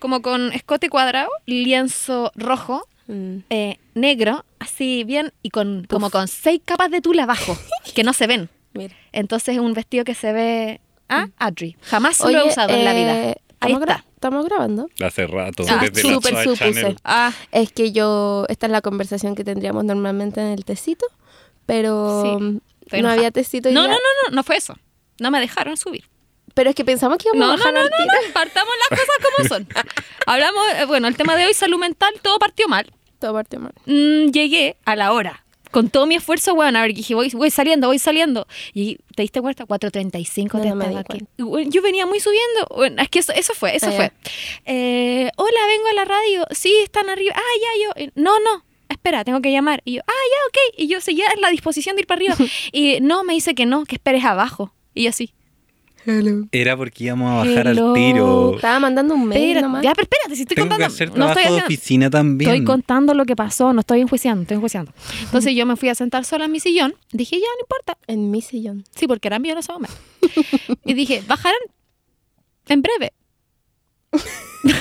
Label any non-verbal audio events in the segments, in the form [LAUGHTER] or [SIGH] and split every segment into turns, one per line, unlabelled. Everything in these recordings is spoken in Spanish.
como con escote cuadrado, lienzo rojo,
Mm.
eh, negro, así bien, y con como con seis capas de tula abajo, [LAUGHS] que no se ven.
Mira.
Entonces es un vestido que se ve ah, Adri. Jamás lo he
Mm.
Usado en la vida.
eh,
Ahí
¿estamos, gra-
está.
estamos grabando.
Hace rato,
Ah,
desde la
supuse.
Ah,
Es que yo, esta es la conversación que tendríamos normalmente en el tecito, pero
Sí,
mm, no
enojada.
había tecito. hoy
no, no, no, no, no fue eso. No me dejaron subir.
Pero es que pensamos que íbamos
No,
a
no,
bajar
no, no,
tiro.
no, partamos las cosas como son. [LAUGHS] Hablamos, eh, bueno, el tema de hoy, salud mental, todo partió mal.
Todo partió mal.
Mm, llegué a la hora. Con todo mi esfuerzo, bueno, a ver, dije, voy, voy saliendo, voy saliendo. Y te diste cuenta, 4.35
No,
te
no
estaba aquí. Bueno, Yo venía muy subiendo. Bueno, es que eso, eso fue, eso
Ah,
fue. Eh, hola, vengo a la radio. Sí, están arriba. Ah, ya, yo. eh, No, no. Espera, tengo que llamar. Y yo, ah, ya, ok. Y yo seguía en la disposición de ir para arriba. [LAUGHS] y no, me dice que no, que esperes abajo. Y yo
Era porque íbamos a bajar
Hello.
al tiro.
Estaba mandando un mail
Espera,
nomás.
ya, pero espérate, si estoy
Tengo que
contando.
hacer
no estoy
de
haciendo-
oficina también.
Estoy contando lo que pasó, no estoy enjuiciando, estoy enjuiciando. Entonces yo me fui a sentar sola en mi sillón. Dije, ya, no importa.
En mi sillón.
Sí, porque era mío en ese momento. y dije, bajarán en breve. [LAUGHS]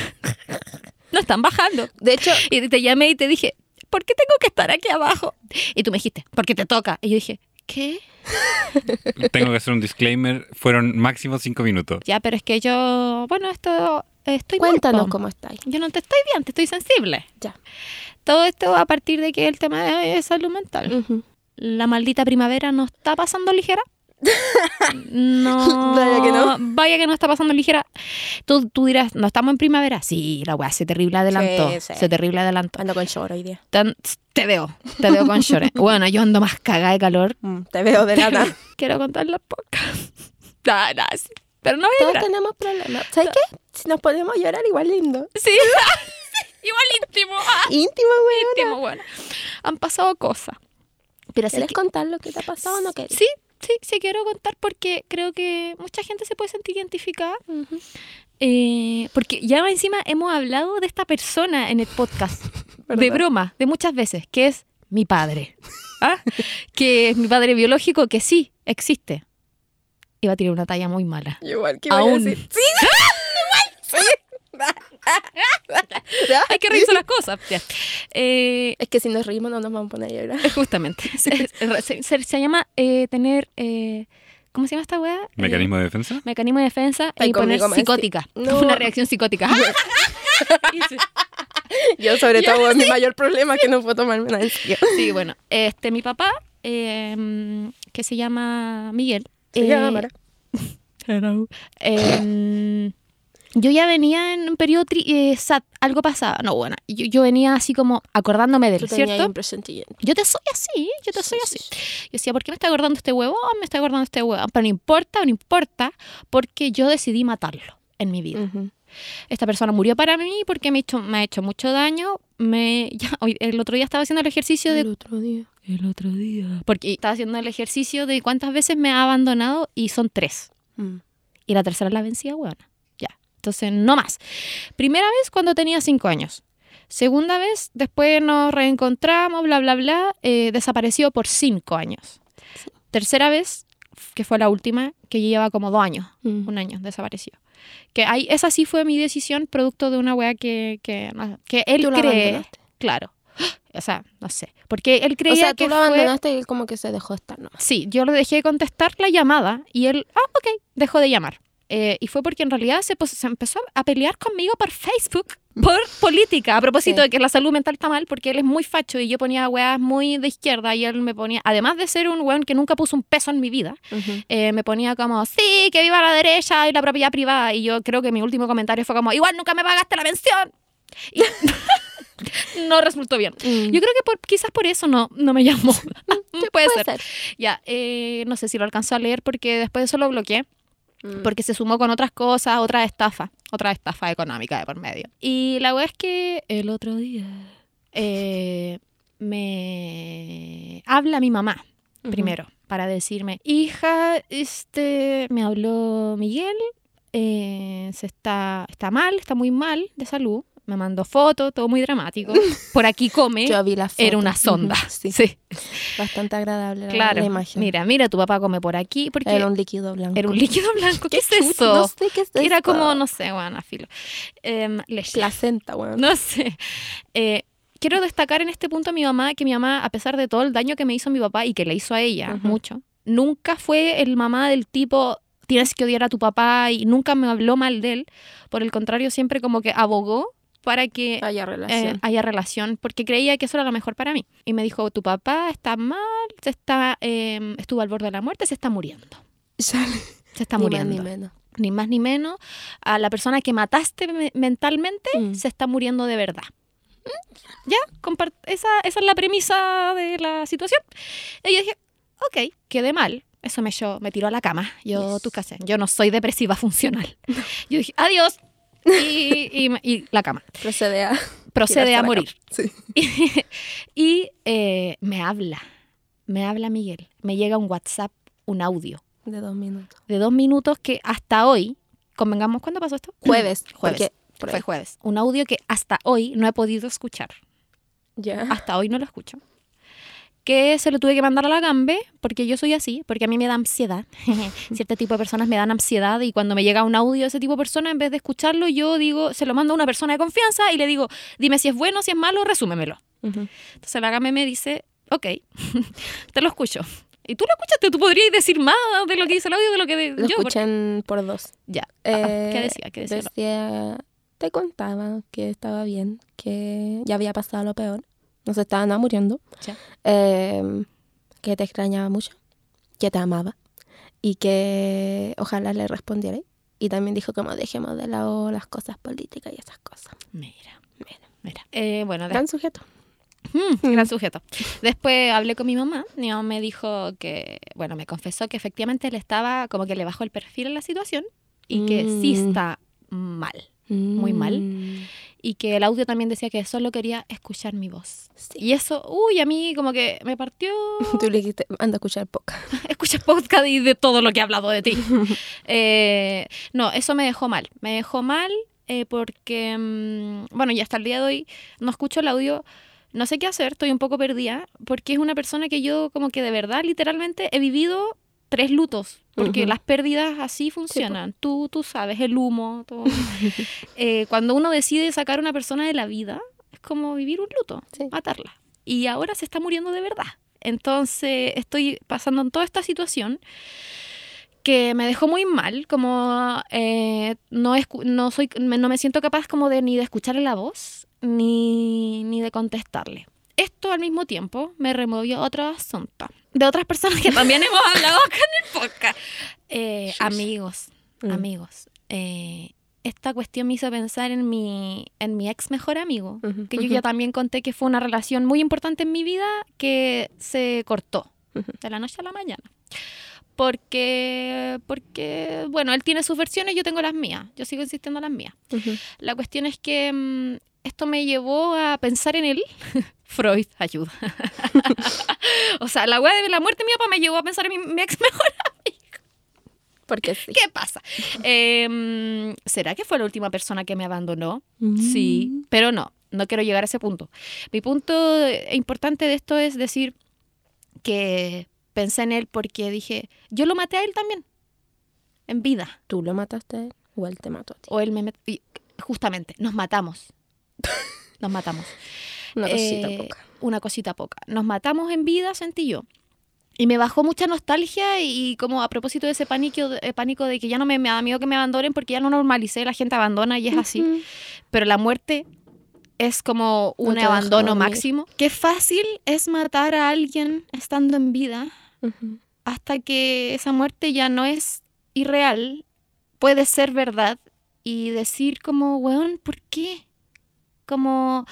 no están bajando.
De hecho,
Y te llamé y te dije, ¿por qué tengo que estar aquí abajo? Y tú me dijiste, porque te toca. Y yo dije, ¿qué? [LAUGHS]
Tengo que hacer un disclaimer. Fueron máximo cinco minutos.
Ya, pero es que yo, bueno, esto, estoy
cuéntanos cómo estáis.
Yo no te estoy bien, te estoy sensible.
Ya.
Todo esto a partir de que el tema es salud mental. La maldita primavera no está pasando ligera. No. [LAUGHS]
Vaya que no.
Vaya que no está pasando ligera. Tú, tú dirás, ¿no estamos en primavera? Sí, la weá se terrible adelantó.
Sí, sí.
Se terrible adelantó.
Ando con short hoy día.
Tan- te veo, te veo con shorts. [LAUGHS] Bueno, yo ando más cagada de calor.
Mm, te veo de nada. [LAUGHS]
Quiero contar las pocas. Nah, sí. Pero no
Todos tenemos problemas. ¿Sabes qué? Si nos podemos llorar, igual lindo.
Sí. Igual íntimo. ah,
Íntimo, güey.
íntimo, bueno. Han pasado cosas. Pero
¿Quieres
que-
contar lo que te ha pasado o no quieres?
Sí, sí, sí quiero contar porque creo que mucha gente se puede sentir identificada. Eh, porque ya encima hemos hablado de esta persona en el podcast, [LAUGHS] de broma, de muchas veces, que es mi padre. ¿Ah? [LAUGHS] que es mi padre biológico, que sí, existe. Iba a tirar una talla muy mala.
Igual que
Aún.
a decir. [LAUGHS] Sí,
Hay que revisar las cosas. Eh,
Es que si nos reímos no nos vamos a poner a llorar. [LAUGHS]
justamente. [LAUGHS] se, se- se- se llama eh, tener... eh, ¿Cómo se llama esta weá? Eh,
¿Mecanismo de defensa?
mecanismo de defensa
Ay,
y poner psicótica.
No. [LAUGHS]
Una reacción psicótica. Sí.
Yo sobre todo es mi mayor problema que no puedo tomarme nada en serio.
Sí, bueno, este, mi papá, eh, que se llama Miguel.
Se
eh,
llama Mara.
eh, yo ya venía en un periodo tri- eh, sad, algo pasaba. No, bueno, yo, yo venía así como acordándome de
Tú
él,
tenías
¿cierto?
un presentimiento.
Yo te soy así, yo te
Sí,
soy
sí,
así. Yo decía, ¿por qué me está acordando este huevón? Me está acordando este huevón. Pero no importa, no importa, porque yo decidí matarlo en mi vida. Esta persona murió para mí porque me ha hecho, me ha hecho mucho daño. Me, [LAUGHS] ya, hoy- el otro día estaba haciendo el ejercicio de
El otro día.
el otro día. Porque estaba haciendo el ejercicio de cuántas veces me ha abandonado y son tres.
Mm.
Y la tercera la vencía, weona. Entonces, no más. Primera vez cuando tenía cinco años. Segunda vez, después nos reencontramos, bla, bla, bla. eh, desapareció por cinco años. Tercera vez, que fue la última, que lleva como dos años.
Mm.
Un año, desapareció. Que ahí, esa sí fue mi decisión, producto de una wea que, que, que él
¿Tú
cree. Claro. [GASPS] O sea, no sé. Porque él creía
O sea,
que
tú lo
fue-
abandonaste y él como que se dejó estar nomás.
Sí, yo le dejé de contestar la llamada y él, ah, ok, dejó de llamar. Eh, y fue porque en realidad se, pos- se empezó a pelear conmigo por Facebook, [LAUGHS] por política, a propósito
Sí.
de que la salud mental está mal, porque él es muy facho y yo ponía weas muy de izquierda y él me ponía, además de ser un weón que nunca puso un peso en mi vida, eh, me ponía como, sí, que viva la derecha y la propiedad privada. Y yo creo que mi último comentario fue como, igual nunca me pagaste la pensión. Y [LAUGHS] no resultó bien.
Mm.
Yo creo que por- quizás por eso no, no me llamó. [LAUGHS] puede,
Puede
ser.
ser.
Ya, eh, no sé si lo alcanzó a leer porque después de eso lo bloqueé,
Mm.
porque se sumó con otras cosas, otra estafa, otra estafa económica de por medio. Y la wea es que el otro día eh, me habla mi mamá primero para decirme, hija, este, me habló Miguel, eh, se está, está mal, está muy mal de salud. Me mandó fotos, todo muy dramático. Por aquí [LAUGHS] come.
Yo vi la foto.
Era una sonda.
Sí,
Sí,
bastante agradable la-
claro.
la imagen.
Mira, mira, tu papá come por aquí. Porque
Era un líquido blanco.
era un líquido blanco. [LAUGHS] ¿Qué, es eso?
No sé qué es
Era
esto.
como, no sé, bueno, filo. Leche.
Placenta, weón.
No sé. Eh, quiero destacar en este punto a mi mamá, que mi mamá, a pesar de todo el daño que me hizo mi papá y que le hizo a ella mucho, nunca fue el mamá del tipo, tienes que odiar a tu papá y nunca me habló mal de él. Por el contrario, siempre como que abogó para que
Haya
eh,
relación.
haya relación, porque creía que eso era lo mejor para mí. Y me dijo, tu papá está mal, se está, eh, estuvo al borde de la muerte, se está muriendo. [LAUGHS]
Sale.
Se está
Ni más
muriendo.
ni menos.
Ni más ni menos. A la persona que mataste me- mentalmente
Mm.
se está muriendo de verdad. Ya, compart- esa, esa es la premisa de la situación. Y yo dije, ok, quedé mal. Eso me, yo, me tiró a la cama. Yo,
Yes.
tú qué haces? Yo no soy depresiva funcional. [LAUGHS] Yo dije, adiós. Y, y me- y la cama.
Procede a.
Procede a morir.
Sí. [LAUGHS]
Y eh, me habla. Me habla Miguel. Me llega un WhatsApp, un audio
De dos minutos.
de dos minutos que hasta hoy, convengamos, ¿cuándo pasó esto?
Jueves. [CLEARS THROAT]
Jueves. Fue jueves. Un audio que hasta hoy no he podido escuchar.
Ya.
Hasta hoy no lo escucho. Que se lo tuve que mandar a la Gambe, porque yo soy así, porque a mí me da ansiedad. [LAUGHS] Cierto tipo de personas me dan ansiedad y cuando me llega un audio de ese tipo de persona, en vez de escucharlo, yo digo, se lo mando a una persona de confianza y le digo, dime si es bueno, si es malo, resúmemelo. Entonces la Gambe me dice, ok, [LAUGHS] te lo escucho. Y tú lo escuchaste, tú podrías decir más de lo que dice el audio de lo que de-
Lo
yo. porque-
escuchan por dos.
Ya. Ah,
Eh,
¿Qué decía? ¿Qué decía?
Decía, te contaba que estaba bien, que ya había pasado lo peor, no se estaban muriendo,
Ya.
eh, que te extrañaba mucho, que te amaba y que ojalá le respondiera. Y también dijo como dejemos de lado las cosas políticas y esas cosas.
Mira, mira, mira. Eh, bueno,
Gran sujeto.
Mm, [LAUGHS] gran sujeto. Después hablé con mi mamá. Mi mamá me dijo que, bueno, me confesó que efectivamente le estaba, como que le bajó el perfil en la situación y que sí
Mm.
está mal. Muy mal. Y que el audio también decía que solo quería escuchar mi voz.
sí.
Y eso, uy, a mí como que me partió. [LAUGHS]
Tú le dijiste, anda a escuchar poca. [LAUGHS]
Escucha podcast y de todo lo que he hablado de ti. [LAUGHS] Eh, no, eso me dejó mal. Me dejó mal eh, porque, mm, bueno, y hasta el día de hoy no escucho el audio. No sé qué hacer, estoy un poco perdida, porque es una persona que yo como que de verdad, literalmente, he vivido tres lutos, porque las pérdidas así funcionan. tú, tú sabes, el humo. todo. [LAUGHS] Eh, cuando uno decide sacar a una persona de la vida, es como vivir un luto,
Sí.
matarla. Y ahora se está muriendo de verdad. Entonces estoy pasando en toda esta situación que me dejó muy mal, como eh, no, no, soy, no me siento capaz como de ni de escucharle la voz, ni, ni de contestarle. Esto al mismo tiempo me removió otro asunto de otras personas que también hemos hablado acá en el podcast. Eh, amigos,
Mm.
amigos. eh, esta cuestión me hizo pensar en mi, en mi ex mejor amigo, que yo ya también conté que fue una relación muy importante en mi vida que se cortó de la noche a la mañana. Porque, porque, bueno, él tiene sus versiones, yo tengo las mías. Yo sigo insistiendo en las mías. La cuestión es que mm, esto me llevó a pensar en él. [LAUGHS] Freud, ayuda. [LAUGHS] o sea, la weá de la muerte de mi papá me llevó a pensar en mi, mi ex mejor. [LAUGHS]
Porque sí.
¿Qué pasa? Eh, ¿Será que fue la última persona que me abandonó? Sí,
Mm.
pero no, no quiero llegar a ese punto. Mi punto importante de esto es decir que pensé en él porque dije, yo lo maté a él también, en vida.
¿Tú lo mataste a él o él te mató a ti?
O él me... y justamente, nos matamos. [LAUGHS] Nos matamos.
Una cosita
Eh,
poca.
Una cosita poca. Nos matamos en vida, sentí yo. Y me bajó mucha nostalgia y como a propósito de ese pánico, eh, pánico de que ya no me, me da miedo que me abandonen porque ya no normalicé, la gente abandona y es así. Pero la muerte es como un abandono máximo. Qué fácil es matar a alguien estando en vida Hasta que esa muerte ya no es irreal, puede ser verdad y decir como, weón, ¿por qué? Como,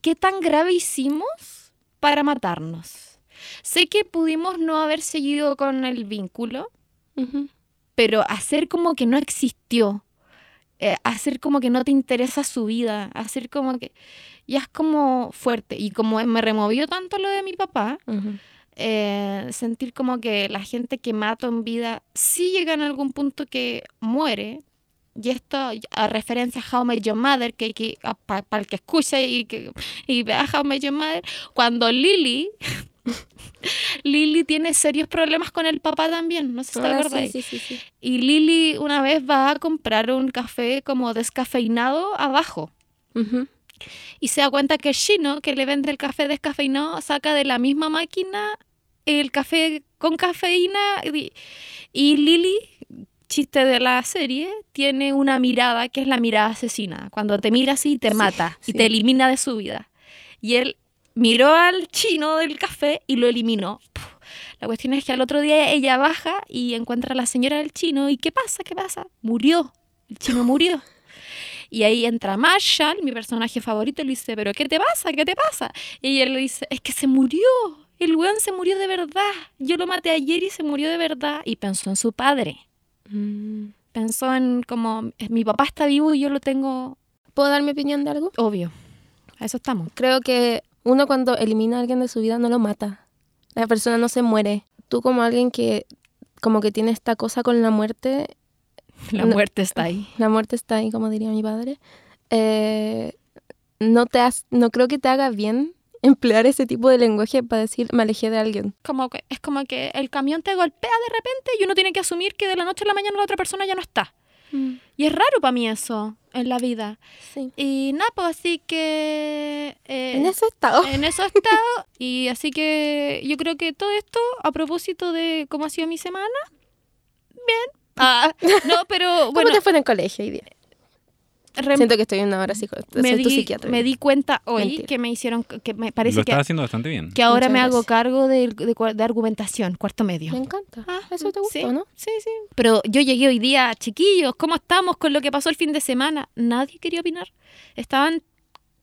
¿qué tan grave hicimos para matarnos? Sé que pudimos no haber seguido con el vínculo, pero hacer como que no existió, eh, hacer como que no te interesa su vida, hacer como que ya es como fuerte. Y como me removió tanto lo de mi papá. Eh, sentir como que la gente que mato en vida sí llega en algún punto que muere, y esto a referencia a How Met Your Mother, que, que para el que escuche y que y vea How Met Your Mother, cuando Lily, [LAUGHS] Lily tiene serios problemas con el papá también, no sé si te
Ah,
acuerdas.
sí, sí, sí.
Y Lily una vez va a comprar un café como descafeinado abajo.
Ujú.
Y se da cuenta que el chino que le vende el café descafeinado saca de la misma máquina el café con cafeína. Y, y Lily, chiste de la serie, tiene una mirada que es la mirada asesina. Cuando te mira así, te
Sí,
mata y te elimina de su vida. Y él miró al chino del café y lo eliminó. Puf. La cuestión es que al otro día ella baja y encuentra a la señora del chino. ¿Y qué pasa? ¿Qué pasa? Murió. El chino murió. Y ahí entra Marshall, mi personaje favorito, y le dice, ¿pero qué te pasa? ¿Qué te pasa? Y ella le dice, es que se murió. El weón se murió de verdad. Yo lo maté ayer y se murió de verdad. Y pensó en su padre.
Mm.
Pensó en como, "Eh, mi papá está vivo y yo lo tengo
¿Puedo dar mi opinión de algo?
obvio. A eso estamos.
Creo que uno cuando elimina a alguien de su vida no lo mata. La persona no se muere. Tú como alguien que como que tiene esta cosa con la muerte,
La
No.
muerte está ahí.
la muerte está ahí, como diría mi padre, eh, no, te has- no creo que te haga bien emplear ese tipo de lenguaje para decir me alejé de alguien.
Como que, es como que el camión te golpea de repente y uno tiene que asumir que de la noche a la mañana la otra persona ya no está. Y es raro para mí eso en la vida.
Sí.
Y nada, pues así que... eh,
En ese estado.
en eso he estado. Y así que yo creo que todo esto, a propósito de cómo ha sido mi semana, bien. Ah, no, pero
¿Cómo
bueno,
te fue en el colegio hoy día? Siento que estoy en una hora psico
me,
soy tu
di,
psiquiatra.
me di cuenta hoy
Mentira.
que me hicieron, que me
Lo
parece que,
estás haciendo bastante bien.
que ahora
Muchas
me hago cargo de, de argumentación, cuarto medio.
Me encanta.
Ah,
Eso te gustó,
sí,
¿no?
Sí, sí. Pero yo llegué hoy día, chiquillos, ¿cómo estamos con lo que pasó el fin de semana? Nadie quería opinar. Estaban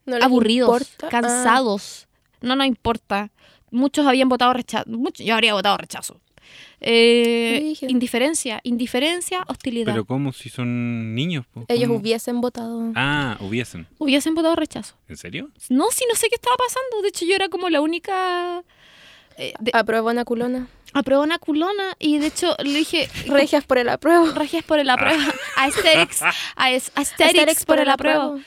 No
aburridos,
importa. Ah,
cansados. No nos importa. Muchos habían votado rechazo. Muchos, yo habría votado rechazo. Eh, indiferencia, indiferencia, hostilidad.
Pero ¿cómo si son niños? po?
Ellos
¿Cómo?
hubiesen votado.
Ah, hubiesen.
Hubiesen votado rechazo.
¿En serio?
No, sí, no sé qué estaba pasando. De hecho, yo era como la única. Eh, de,
Apruebo una culona.
apruebo una culona y de hecho le dije.
Regias por el apruebo.
Regias por el apruebo. Aesthetics, aes- aesthetics por el apruebo.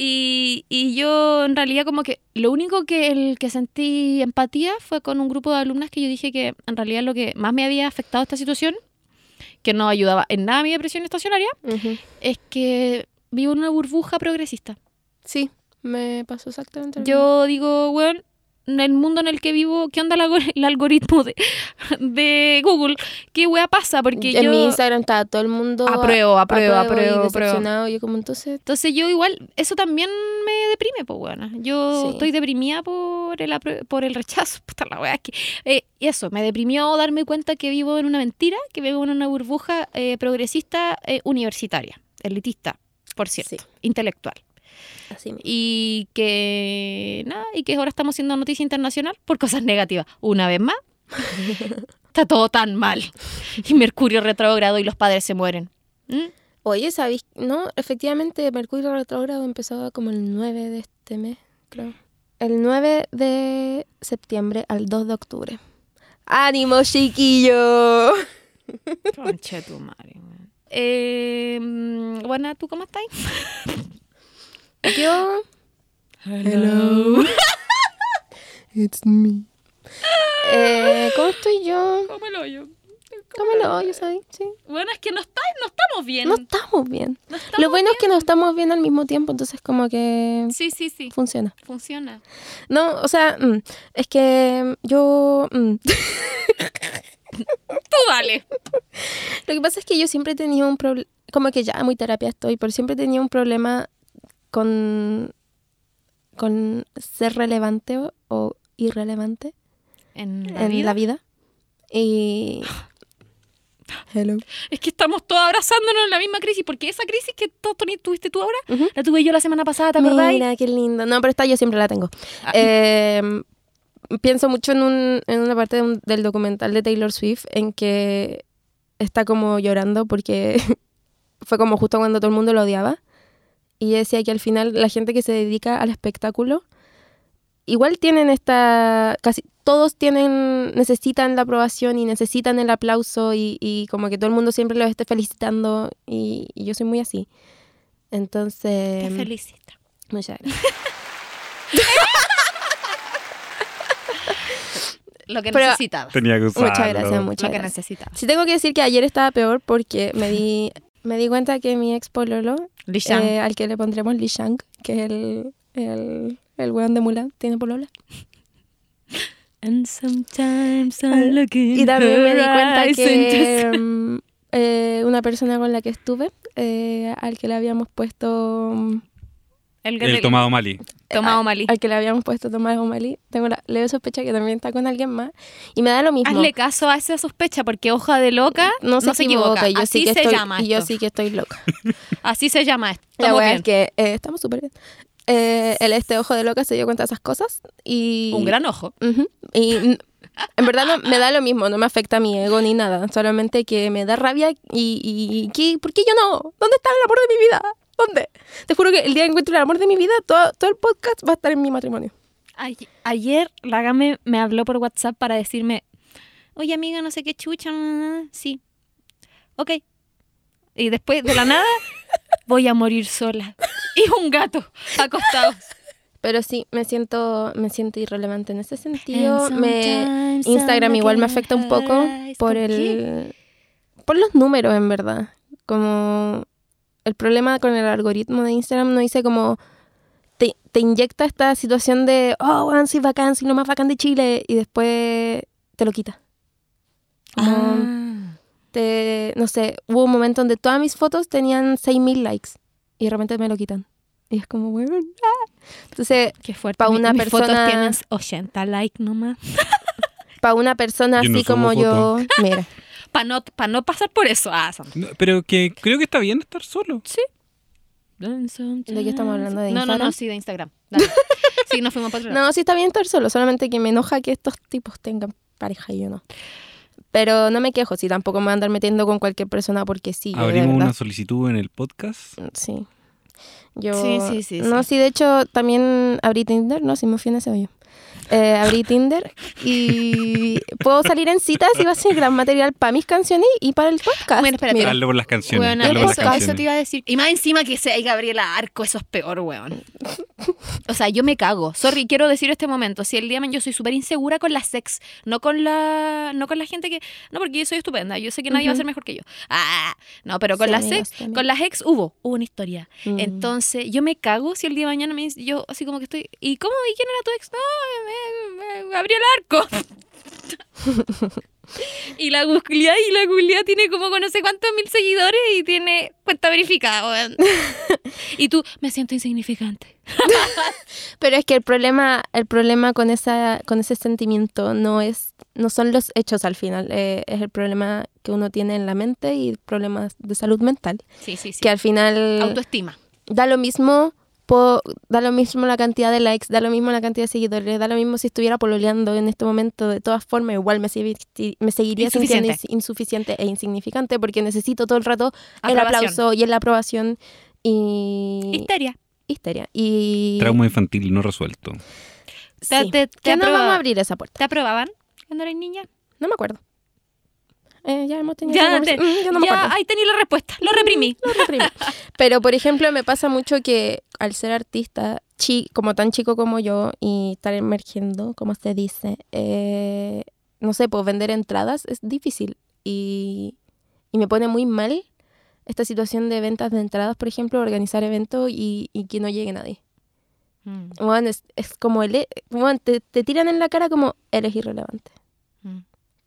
Y, y yo en realidad como que lo único que el que sentí empatía fue con un grupo de alumnas que yo dije que en realidad lo que más me había afectado esta situación, que no ayudaba en nada a mi depresión estacionaria, es que vivo en una burbuja progresista.
Sí, me pasó exactamente lo mismo.
Yo digo, bueno, en el mundo en el que vivo, ¿qué onda el, algor- el algoritmo de, de Google? ¿Qué wea pasa? Porque
en
yo...
mi Instagram estaba todo el mundo
Apruebo, apruebo, apruebo, apruebo.
Yo como entonces
Entonces yo igual, eso también me deprime, pues bueno. Yo
Sí.
estoy deprimida por el, por el rechazo. [LAUGHS] Puta la wea, es que, eh, y eso, me deprimió darme cuenta que vivo en una mentira, que vivo en una burbuja eh, progresista eh, universitaria, elitista, por cierto,
Sí.
intelectual.
Así.
Y que nada, y que ahora estamos siendo noticia internacional por cosas negativas. Una vez más, [LAUGHS] está todo tan mal. Y Mercurio retrógrado y los padres se mueren. ¿Mm?
Oye, ¿sabéis? No, efectivamente Mercurio retrógrado empezaba como el 9 de este mes, creo. El 9 de septiembre al 2 de octubre. ¡Ánimo, chiquillo!
Conche tu madre. Eh, bueno, ¿tú cómo estás? [LAUGHS]
Yo...
Hello. [LAUGHS]
It's me. Eh, ¿Cómo estoy yo?
¿Cómo el hoyo?
¿Cómo lo yo sabes? Sí.
Bueno, es que no, está, no estamos bien.
No estamos bien.
No estamos
Lo bueno es que no estamos bien al mismo tiempo, entonces como que
Sí, sí, sí.
funciona.
Funciona.
No, o sea, mm, es que yo... mm, [LAUGHS]
Tú dale.
Lo que pasa es que yo siempre he tenido un problema, como que ya muy terapia estoy, pero siempre he tenido un problema con, con ser relevante o, o irrelevante
En la
en
vida.
la vida. Y... [GASPS] Hello.
Es que estamos todos abrazándonos en la misma crisis, porque esa crisis que tú, Tony, tuviste tú ahora, la tuve yo la semana pasada, ¿te acordás?
Mira, qué lindo. No, pero esta yo siempre la tengo.
Ah.
Eh, pienso mucho en, un, en una parte de un- del documental de Taylor Swift en que está como llorando porque [LAUGHS] fue como justo cuando todo el mundo lo odiaba. Y decía que al final la gente que se dedica al espectáculo igual tienen esta... casi todos tienen, necesitan la aprobación y necesitan el aplauso y, y como que todo el mundo siempre los esté felicitando y, y yo soy muy así. Entonces...
Te felicito.
Muchas gracias. [LAUGHS]
Lo que
Pero-
necesitaba.
Tenía que usarlo.
Muchas gracias,
Lo
muchas
que
gracias.
necesitaba.
Sí tengo que decir que ayer estaba peor porque me [LAUGHS] di, me di cuenta que mi ex pololo,
Li Shang.
eh, al que le pondremos Li Shang, que es el, el, el weón de Mulan, tiene polola.
And sometimes I look in
Y también me di cuenta que mm, eh, una persona con la que estuve, eh, al que le habíamos puesto... mm,
el,
El tomado Mali.
Tomado Malí.
Al que le habíamos puesto Tomás O'Malley, tengo la leve sospecha que también está con alguien más. Y me da lo mismo.
Hazle caso a esa sospecha porque hoja de loca
no se, equivoca, y yo
Así
sí que
se
estoy,
llama
y yo sí que estoy loca. [LAUGHS]
Así se llama esto.
La verdad es que eh, estamos súper bien. Eh, el este ojo de loca se dio cuenta de esas cosas y...
Un gran ojo.
Ujú. Y mm, en verdad no, me da lo mismo, no me afecta a mi ego ni nada, solamente que me da rabia y, y ¿qué? ¿por qué yo no? ¿Dónde está el amor de mi vida? ¿Dónde? Te juro que el día que encuentre el amor de mi vida, todo, todo el podcast va a estar en mi matrimonio.
Ay- Ayer la Game me habló por WhatsApp para decirme, oye amiga, no sé qué chucha, sí, ok. Y después de la nada, [LAUGHS] voy a morir sola. Y un gato acostado.
Pero sí, me siento, me siento irrelevante en ese sentido. Me, Instagram igual me afecta un poco por el por los números en verdad. Como el problema con el algoritmo de Instagram no dice como te, te inyecta esta situación de oh, weón, soy bacán, soy lo más bacán de Chile y después te lo quita. Como
Ah.
te, no sé, hubo un momento donde todas mis fotos tenían 6000 likes y de repente me lo quitan. Y es como, weón. ah. Entonces,
Qué fuerte.
Pa'
Mi-
una
mis fotos
persona-
tienen 80 likes nomás. [LAUGHS]
para una persona
Yo no
así
subo
como yo, mira.
Para no, pa no pasar por eso. Ah, son-
No, pero que creo que está bien estar solo.
¿De qué estamos hablando? ¿De
no, no, no,
Instagram?
sí, de Instagram. Dale. sí, nos fuimos para otro lado.
No, sí está bien estar solo, solamente que me enoja que estos tipos tengan pareja y yo no. Pero no me quejo, si tampoco me voy a andar metiendo con cualquier persona porque sí.
Abrimos una solicitud en el podcast.
Sí. Yo,
Sí, sí, sí,
No,
sí.
sí, de hecho también abrí Tinder, no, si me fui en ese hoyo. Eh, abrí Tinder y puedo salir en citas y va a ser gran material para mis canciones y para el podcast.
Bueno, espérate.
Mira,
Hazlo por las canciones.
Bueno,
hazlo por las
eso, te iba a decir. Y más encima que sea Gabriela Arco, eso es peor, weón. O sea, yo me cago. Sorry, quiero decir este momento. Si el día de mañana yo soy súper insegura con la sex, no con la no con la gente que. No, porque yo soy estupenda. Yo sé que nadie va a ser mejor que yo. Ah, no, pero con
Sí,
la
amigos,
sex,
también.
con las ex hubo, hubo una historia.
Mm.
Entonces, yo me cago si el día de mañana me dice- yo así como que estoy. ¿Y cómo? ¿Y quién era tu ex? No, me, me- Gabriel Arco. [LAUGHS] y la Julia y la tiene como no sé cuántos mil seguidores y tiene cuenta verificada, [LAUGHS] y tú, me siento insignificante. [LAUGHS]
Pero es que el problema, el problema con esa, con ese sentimiento no es, no son los hechos al final, eh, es el problema que uno tiene en la mente y problemas de salud mental.
Sí, sí, sí.
Que al final
Autoestima.
da lo mismo, po- da lo mismo la cantidad de likes, da lo mismo la cantidad de seguidores, da lo mismo si estuviera pololeando en este momento, de todas formas, igual me, segui- me seguiría sintiendo
Insuficiente.
ins- insuficiente e insignificante porque necesito todo el rato el aplauso y la aprobación y
Histeria.
histeria. Y
Trauma infantil no resuelto.
Te-
sí.
te- te
que no
aprobaba-
vamos a abrir esa puerta.
¿Te aprobaban cuando eras niña?
No me acuerdo. Eh, ya hemos tenido
Ya, te-
Mm, yo no me
ya, ahí tení la respuesta. Lo reprimí.
Lo reprimí. [LAUGHS] Pero, por ejemplo, me pasa mucho que al ser artista, chi- como tan chico como yo, y estar emergiendo, como se dice, eh, no sé, pues vender entradas es difícil. Y, y me pone muy mal esta situación de ventas de entradas, por ejemplo, organizar eventos y, y que no llegue nadie.
Mm,
Bueno, es, es como el... bueno, te, te tiran en la cara como eres irrelevante.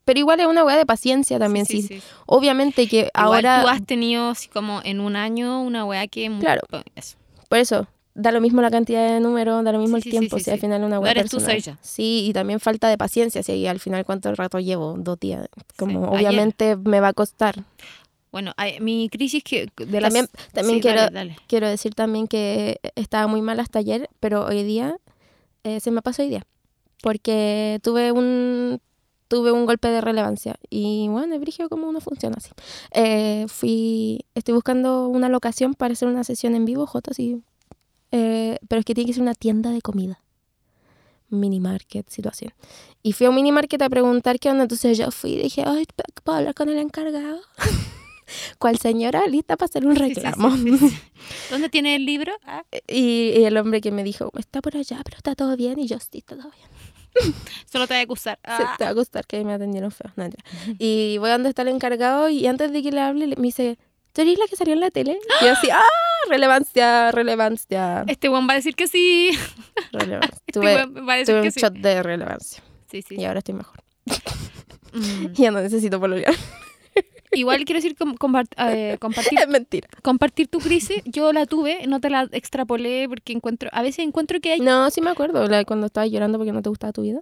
Pero igual es una weá de paciencia también.
Sí,
sí,
sí.
Obviamente que
Igual
ahora...
tú has tenido así como en un año una weá que...
Claro.
Eso.
Por eso, da lo mismo la cantidad de números, da lo mismo
Sí,
el tiempo,
sí,
si
sí,
al final una web
eres tú,
personal.
soy yo.
Sí, y también falta de paciencia, si al final cuánto rato llevo, dos días. Como
ayer.
obviamente me va a costar.
Bueno, mi crisis que de las...
También, también quiero,
dale, dale.
quiero decir también que estaba muy mal hasta ayer, pero hoy día eh, se me pasó hoy día. Porque tuve un tuve un golpe de relevancia. Y bueno, es cómo uno funciona así. Eh, fui, estoy buscando una locación para hacer una sesión en vivo, J, sí. Eh, pero es que tiene que ser una tienda de comida. mini market, situación. Y fui a un mini market a preguntar qué onda. Entonces yo fui y dije, ay, ¿puedo hablar con el encargado? [LAUGHS] ¿Cuál señora lista para hacer un
Sí, sí,
reclamo?
sí, sí. [LAUGHS] ¿Dónde tiene el libro? Ah,
Y, y el hombre que me dijo, está por allá, pero está todo bien. Y yo, sí, está todo bien. [LAUGHS]
solo te voy a.
Se-
Ah.
te va a gustar que me atendieron feo. No, y voy a donde está el encargado y antes de que le hable, le- me dice, ¿tú eres la que salió en la tele? Y yo así, [GASPS] ¡ah! Relevancia, relevancia,
Este weón va a decir que sí. [LAUGHS]
relevancia.
Este
Tuve,
va a decir
tuve
que
un
sí.
shot de relevancia
Sí, sí.
y ahora estoy mejor. [LAUGHS]
Mm.
Ya no necesito pololear.
Igual quiero decir com- compart- eh, [LAUGHS] compartir,
es mentira.
compartir tu crisis. Yo la tuve, no te la extrapolé porque encuentro, a veces encuentro que hay...
No, sí me acuerdo, la de cuando estabas llorando porque no te gustaba tu vida.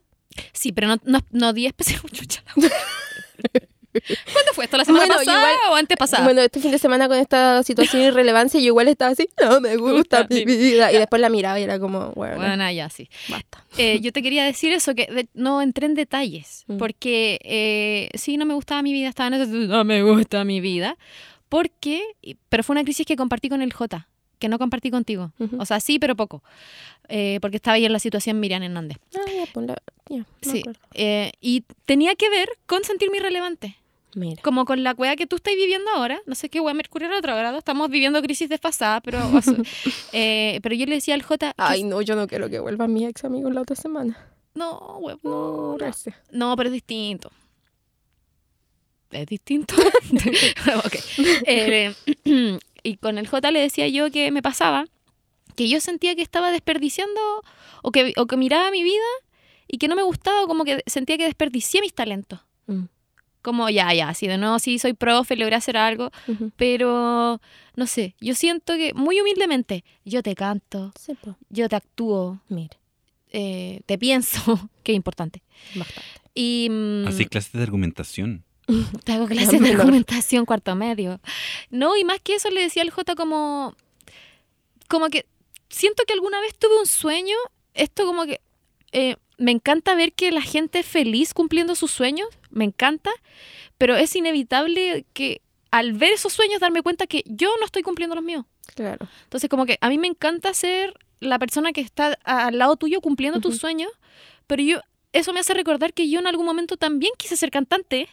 Sí, pero no, no, no di especial. [LAUGHS] [LAUGHS] ¿Cuándo fue esto? ¿La semana
Bueno,
pasada
igual-
o antes pasada?
Bueno, este fin de semana con esta situación de irrelevancia, yo igual estaba así, no me gusta mi vida. Y después la miraba y era como, bueno,
Bueno, ya sí.
basta.
Eh, yo te quería decir eso, que de- no entré en detalles,
Mm.
porque eh, sí, no me gustaba mi vida, estaba en ese, no me gusta mi vida, porque, pero fue una crisis que compartí con el J, que no compartí contigo. O sea, sí, pero poco, eh, porque estaba ahí en la situación Miriam Hernández.
Ah, ya, pues la- ya, me
Sí, eh, y tenía que ver con sentirme irrelevante.
Mira.
Como con la weá que tú estás viviendo ahora, no sé qué weá Mercurio retrogrado, estamos viviendo crisis desfasada, pero, [LAUGHS] eh, pero yo le decía al J,
Ay, no, yo no quiero que vuelvan mis ex amigos la otra semana.
no, huevón,
No, gracias.
No, pero es distinto. Es distinto. [LAUGHS] [LAUGHS] Eh, [CLEARS THROAT] y con el J le decía yo que me pasaba que yo sentía que estaba desperdiciando o que, o que miraba mi vida y que no me gustaba, como que sentía que desperdicié mis talentos.
Mm.
Como ya, ya, sí, de nuevo sí soy profe, logré hacer algo, pero no sé, yo siento que muy humildemente yo te canto,
Sí,
yo te actúo,
mira,
eh, te pienso, [LAUGHS] que es importante.
bastante.
Y, mm,
Así clases de argumentación. [LAUGHS]
Te hago clases de argumentación cuarto medio. No, y más que eso le decía al J como, como que siento que alguna vez tuve un sueño, esto como que eh, me encanta ver que la gente es feliz cumpliendo sus sueños, me encanta, pero es inevitable que al ver esos sueños darme cuenta que yo no estoy cumpliendo los míos.
Claro.
Entonces como que a mí me encanta ser la persona que está al lado tuyo cumpliendo tus
Ujú.
sueños, pero yo eso me hace recordar que yo en algún momento también quise ser cantante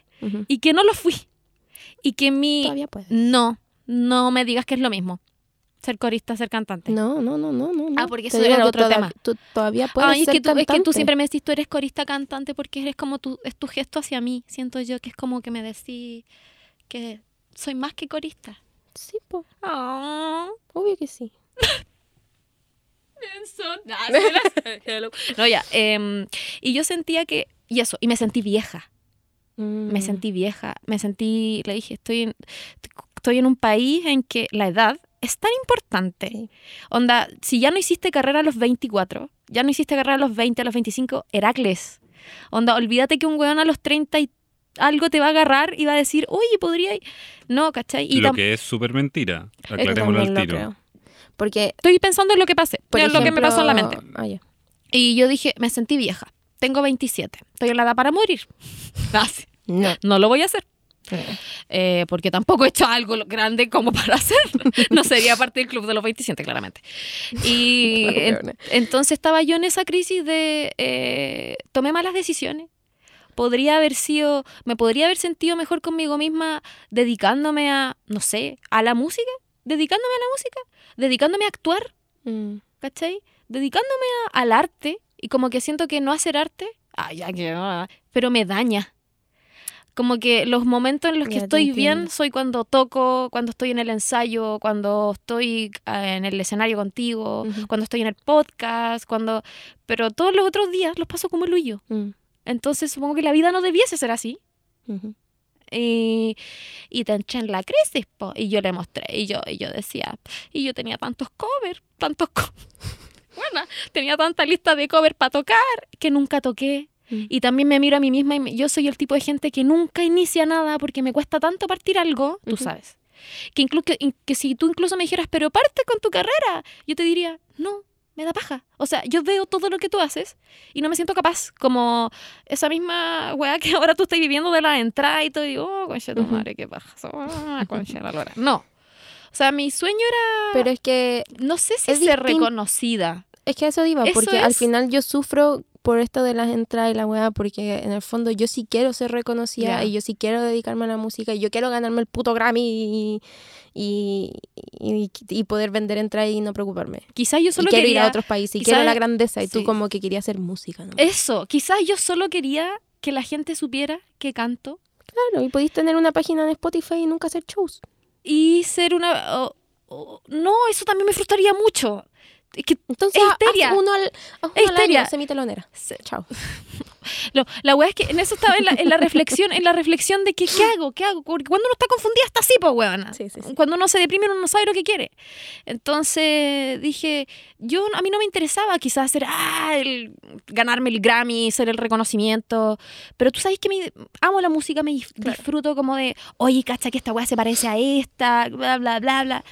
y que no lo fui. Y que mi...
Todavía puedes.
No, no me digas que es lo mismo. Ser corista, ser cantante.
No, no, no, no, no.
Ah, porque eso era otro
toda-
tema.
Tú todavía puedes
Ay, es
ser
que, tú, es que tú
cantante.
siempre me decís, tú eres corista cantante porque eres como tu, es tu gesto hacia mí. Siento yo que es como que me decís que soy más que corista.
Sí, pues,
Oh,
obvio que sí. [LAUGHS] [LAUGHS]
No, ya. em, y yo sentía que, y eso, y me sentí vieja. Me
Mm.
sentí vieja, me sentí, le dije, estoy en, estoy en un país en que la edad es tan importante.
Sí.
Onda, si ya no hiciste carrera a los 24, ya no hiciste carrera a los 20, a los 25, Heracles. Onda, olvídate que un weón a los 30 y algo te va a agarrar y va a decir, oye, podría... ir". No, ¿cachai? Y
Lo que es súper mentira. Aclarémoslo al tiro.
Porque,
Estoy pensando en lo que pasé,
por
en lo que me pasó en la mente.
ejemplo- ya.
Y yo dije, me sentí vieja. Tengo 27. Estoy en la edad para morir. [LAUGHS]
No.
No lo voy a hacer. Eh, porque tampoco he hecho algo grande como para hacerlo. No sería parte del club de los 27, claramente. Y [LAUGHS] en- entonces estaba yo en esa crisis de eh, tomé malas decisiones. Podría haber sido, me podría haber sentido mejor conmigo misma dedicándome a, no sé, a la música, dedicándome a la música, dedicándome a actuar,
Mm.
¿cachai? Dedicándome a- al arte y como que siento que no hacer arte, ah, que no, pero me daña. Como que los momentos en los que
Ya
estoy bien soy cuando toco, cuando estoy en el ensayo, cuando estoy ah, en el escenario contigo,
Ujú.
cuando estoy en el podcast, cuando... Pero todos los otros días los paso como el huyo.
Mm.
Entonces supongo que la vida no debiese ser así.
Ujú.
Y, y te en la crisis, po. y yo le mostré, y yo, y yo decía, y yo tenía tantos covers, tantos covers. [LAUGHS] Bueno, tenía tanta lista de covers para tocar que nunca toqué.
Mm.
Y también me miro a mí misma y me- yo soy el tipo de gente que nunca inicia nada porque me cuesta tanto partir algo, tú sabes. Que, inclu- que, que si tú incluso me dijeras, pero parte con tu carrera, yo te diría, no, me da paja. O sea, yo veo todo lo que tú haces y no me siento capaz. Como esa misma weá que [LAUGHS] ahora tú estás viviendo de la entrada y todo, y digo, oh, concha tu madre, qué paja. Ah, concha la lora. No. O sea, mi sueño era,
Pero es que
no sé si
es
ser reconocida.
Es que a eso iba,
Eso
porque al final yo sufro por esto de las entradas y la weá, porque en el fondo yo sí quiero ser reconocida
Ya.
y yo sí quiero dedicarme a la música y yo quiero ganarme el puto Grammy y, y, y- y poder vender entradas y no preocuparme.
Quizás yo
Y
solo
quiero ir
quería...
a otros países y
quizás-
quiero la grandeza y tú
sí.
como que querías hacer música, ¿no?
Eso, quizás yo solo quería que la gente supiera que canto
Claro, y podéis tener una página en Spotify y nunca hacer shows.
y ser una... o- o- no, eso también me frustraría mucho. Es que
Entonces,
Es
haz
histeria.
uno al, haz uno al año, Chao. [LAUGHS]
Lo- la weá es que en eso estaba en la, en la reflexión, en la reflexión de que qué hago, qué hago. Porque cuando uno está confundida está así, pues weona.
Sí, sí, sí.
Cuando uno se deprime uno no sabe lo que quiere. Entonces dije, yo a mí no me interesaba quizás hacer, ah, el, ganarme el Grammy, ser el reconocimiento. Pero tú sabes que me, amo la música, me dif-
Claro.
disfruto como de, oye, cacha que esta weá se parece a esta, bla, bla, bla, bla.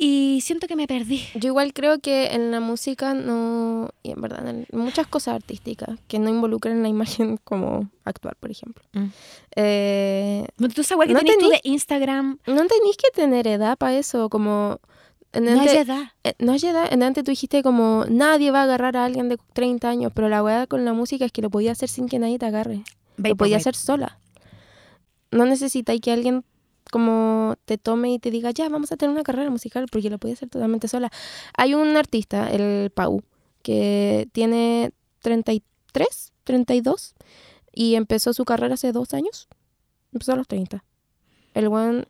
Y siento que me perdí.
Yo igual creo que en la música no, y en verdad, en muchas cosas artísticas que no involucran la imagen [LAUGHS] como actuar, por ejemplo.
Mm.
Eh,
Tú esa weá que
No
tenés tú de Instagram,
no tenéis que tener edad para eso, como... En
no hay
ante-
edad.
eh, no hay edad. En antes tú dijiste como nadie va a agarrar a alguien de 30 años, pero la weá con la música es que lo podía hacer sin que nadie te agarre. Lo podía hacer sola. No necesitáis que alguien como te tome y te diga, ya, vamos a tener una carrera musical, porque lo podía hacer totalmente sola. Hay un artista, el Pau, que tiene 33, 32, y empezó su carrera hace dos años. Empezó a los 30. El one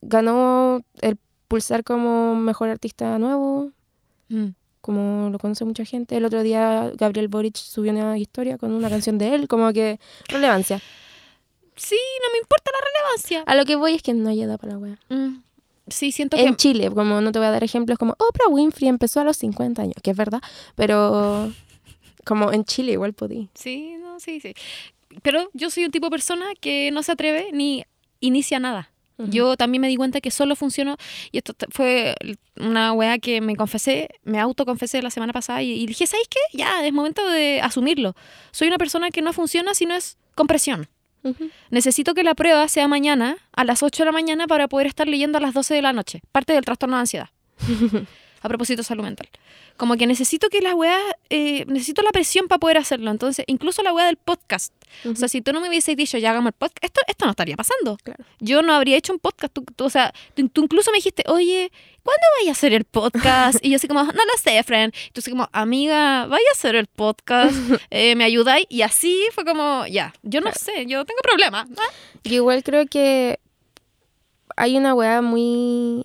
ganó el Pulsar como mejor artista nuevo,
Mm.
como lo conoce mucha gente. El otro día Gabriel Boric subió una historia con una canción de él, como que relevancia.
Sí, no me importa la relevancia.
A lo que voy es que no hay edad para la wea.
Mm. Sí, siento
En
que...
Chile, como no te voy a dar ejemplos como Oprah Winfrey empezó a los 50 años, que es verdad, pero como en Chile igual podí.
Sí, no, sí, sí. Pero yo soy un tipo de persona que no se atreve ni inicia nada. Yo también me di cuenta que solo funcionó, y esto fue una weá que me confesé, me autoconfesé la semana pasada y, y dije, ¿sabes qué? Ya, es momento de asumirlo. Soy una persona que no funciona si no es con Necesito que la prueba sea mañana, a las 8 de la mañana, para poder estar leyendo a las 12 de la noche. Parte del trastorno de ansiedad. [LAUGHS] a propósito de salud mental. Como que necesito que la weá, eh, necesito la presión para poder hacerlo. Entonces, incluso la weá del podcast. O sea, si tú no me hubieses dicho, ya hagamos el podcast, esto, esto no estaría pasando.
Claro.
Yo no habría hecho un podcast. Tú, tú- o sea, tú, tú incluso me dijiste, oye, ¿cuándo vaya a hacer el podcast? Y yo así como, no lo sé, friend. Y tú así como, amiga, vaya a hacer el podcast, [LAUGHS] eh, ¿me ayudáis? Y así fue como, ya, yo no sé, yo tengo problemas. Ah,
Yo igual creo que hay una weá muy,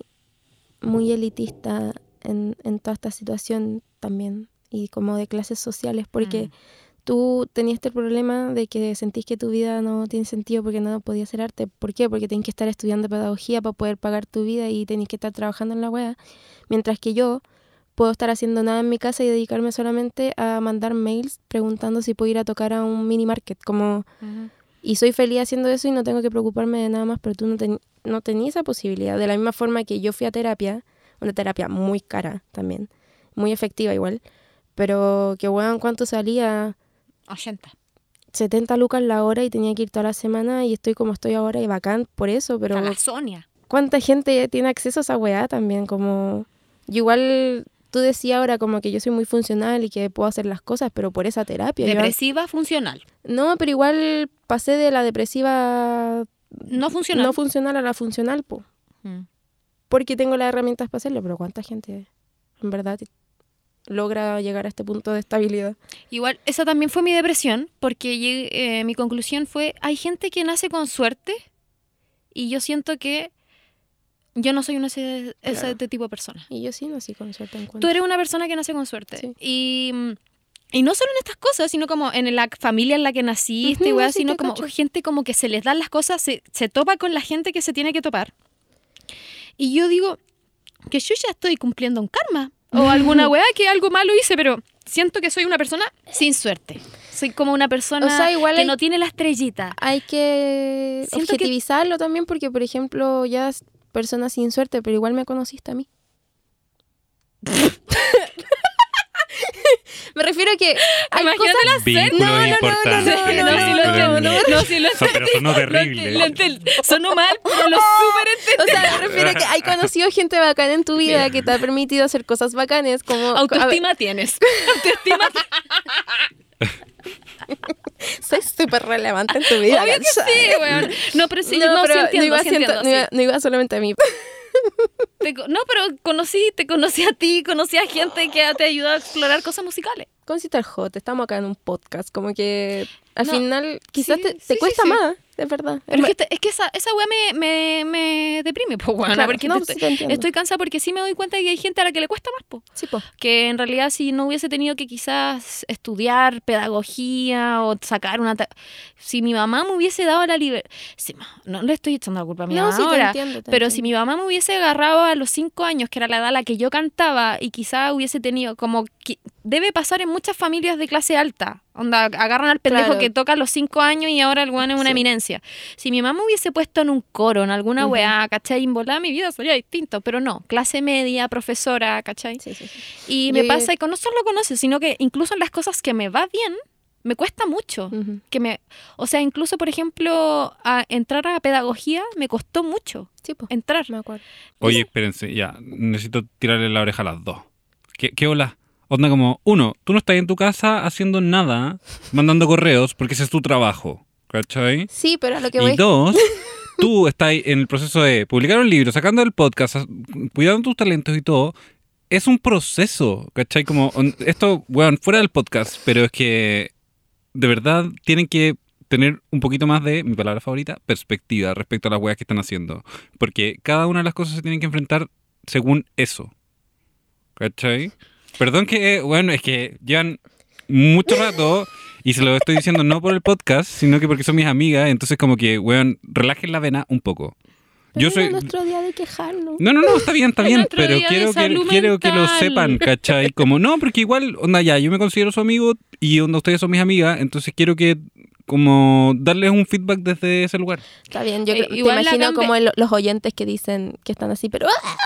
muy elitista en, en toda esta situación también y como de clases sociales, porque
Mm.
tú tenías este problema de que sentís que tu vida no tiene sentido porque no podías hacer arte. ¿Por qué? Porque tenés que estar estudiando pedagogía para poder pagar tu vida y tenés que estar trabajando en la wea. Mientras que yo puedo estar haciendo nada en mi casa y dedicarme solamente a mandar mails preguntando si puedo ir a tocar a un mini market. Como, y soy feliz haciendo eso y no tengo que preocuparme de nada más, pero tú no, ten- no tenías esa posibilidad. De la misma forma que yo fui a terapia, una terapia muy cara también, muy efectiva igual, pero que weón, ¿cuánto salía?
80.
70 lucas la hora y tenía que ir toda la semana y estoy como estoy ahora y bacán por eso, pero
A la Sonia.
¿cuánta gente tiene acceso a esa weá también? Como, yo igual, tú decías ahora como que yo soy muy funcional y que puedo hacer las cosas, pero por esa terapia. yo-
Depresiva, funcional.
no, pero igual pasé de la depresiva
No funcional.
no funcional a la funcional, po.
Mm.
Porque tengo las herramientas para hacerlo, pero ¿cuánta gente en verdad logra llegar a este punto de estabilidad?
Igual, esa también fue mi depresión, porque llegué- eh, mi conclusión fue, hay gente que nace con suerte y yo siento que yo no soy una ese, ese
Claro.
tipo de persona.
Y yo sí nací con suerte en cuanto.
Tú eres una persona que nace con suerte.
Sí.
Y, y no solo en estas cosas, sino como en la familia en la que naciste,
Ujú,
weá,
sí,
sino como
cacho.
gente como que se les dan las cosas, se, se topa con la gente que se tiene que topar. Y yo digo que yo ya estoy cumpliendo un karma. [LAUGHS] O alguna weá que algo malo hice, pero siento que soy una persona sin suerte. Soy como una persona
O sea, igual
que
hay-
no tiene la estrellita.
Hay que
Siento que-
objetivizarlo también porque, por ejemplo, ya es persona sin suerte, pero igual me conociste a mí. [LAUGHS] me refiero a que hay
Imagínate
cosas...
Vínculos
no, no, no,
importantes.
no, no,
no,
vínculos
entiendo,
en-
no, sí lo
Son- pero sonó terrible.
Sonó mal, pero lo súper.
O sea, me refiero a que hay conocido gente bacana en tu vida que te ha permitido hacer cosas bacanes como...
Autoestima tienes. Autoestima
soy súper relevante en tu vida.
Obvio que sí, weón. No, pero sí, no,
no no iba solamente a mí.
Te no, pero conocí, te conocí a ti, conocí a gente que te ayudó a explorar cosas musicales.
Conchita el Hot, estamos acá en un podcast, como que al
No,
final quizás
sí,
te,
sí,
te
sí,
cuesta
sí.
más, de verdad.
Pero es que, te- es que esa, esa weá me, me, me deprime, weón.
Claro,
porque
no,
te-
sí
estoy cansada porque sí me doy cuenta de que hay gente a la que le cuesta más, pues.
Sí, po.
que en realidad si no hubiese tenido que quizás estudiar pedagogía o sacar una... Si mi mamá me hubiese dado la libertad... no le estoy echando la culpa a mi
No,
mamá
sí, te
ahora,
entiendo, te
pero si mi mamá me hubiese agarrado a los cinco años, que era la edad a la que yo cantaba, y quizás hubiese tenido como... que- debe pasar en muchas familias de clase alta. Onda, agarran al pendejo
Claro.
que toca a los cinco años y ahora el weón es una
Sí.
eminencia. Si mi mamá me hubiese puesto en un coro, en alguna
Ujú.
weá, ¿cachai? En volada mi vida sería distinto, pero no. Clase media, profesora, ¿cachai?
Sí, sí, sí.
Y
Yo
me pasa que no solo lo conoces, sino que incluso en las cosas que me va bien, me cuesta mucho. Que me, o sea, incluso, por ejemplo, a entrar a pedagogía me costó mucho.
Sí, po.
Entrar.
Me acuerdo.
Oye, espérense, ya. Necesito tirarle la oreja a las dos. ¿Qué, qué hola? Onda como, uno, tú no estás en tu casa haciendo nada, mandando correos, porque ese es tu trabajo. ¿Cachai?
Sí, pero a lo que
Y
voy.
dos, [LAUGHS] tú estás en el proceso de publicar un libro, sacando el podcast, as- cuidando tus talentos y todo. Es un proceso, ¿cachai? Como, esto, weón, fuera del podcast, pero es que de verdad tienen que tener un poquito más de, mi palabra favorita, perspectiva respecto a las weas que están haciendo. Porque cada una de las cosas se tienen que enfrentar según eso. ¿Cachai? Perdón que, bueno, es que llevan mucho rato y se lo estoy diciendo no por el podcast, sino que porque son mis amigas, entonces como que, weón, relajen la vena un poco. Yo soy...
nuestro día de quejarnos.
No, no, no, está bien, está
Es [LAUGHS]
bien, pero quiero que, quiero que lo sepan, ¿cachai? Como, no, porque igual, onda, ya, yo me considero su amigo y onda, ustedes son mis amigas, entonces quiero que, como, darles un feedback desde ese lugar.
Está bien, yo
Eh,
creo- te
igual la
imagino
Gambe-
como el- los oyentes que dicen que están así, pero ¡ah!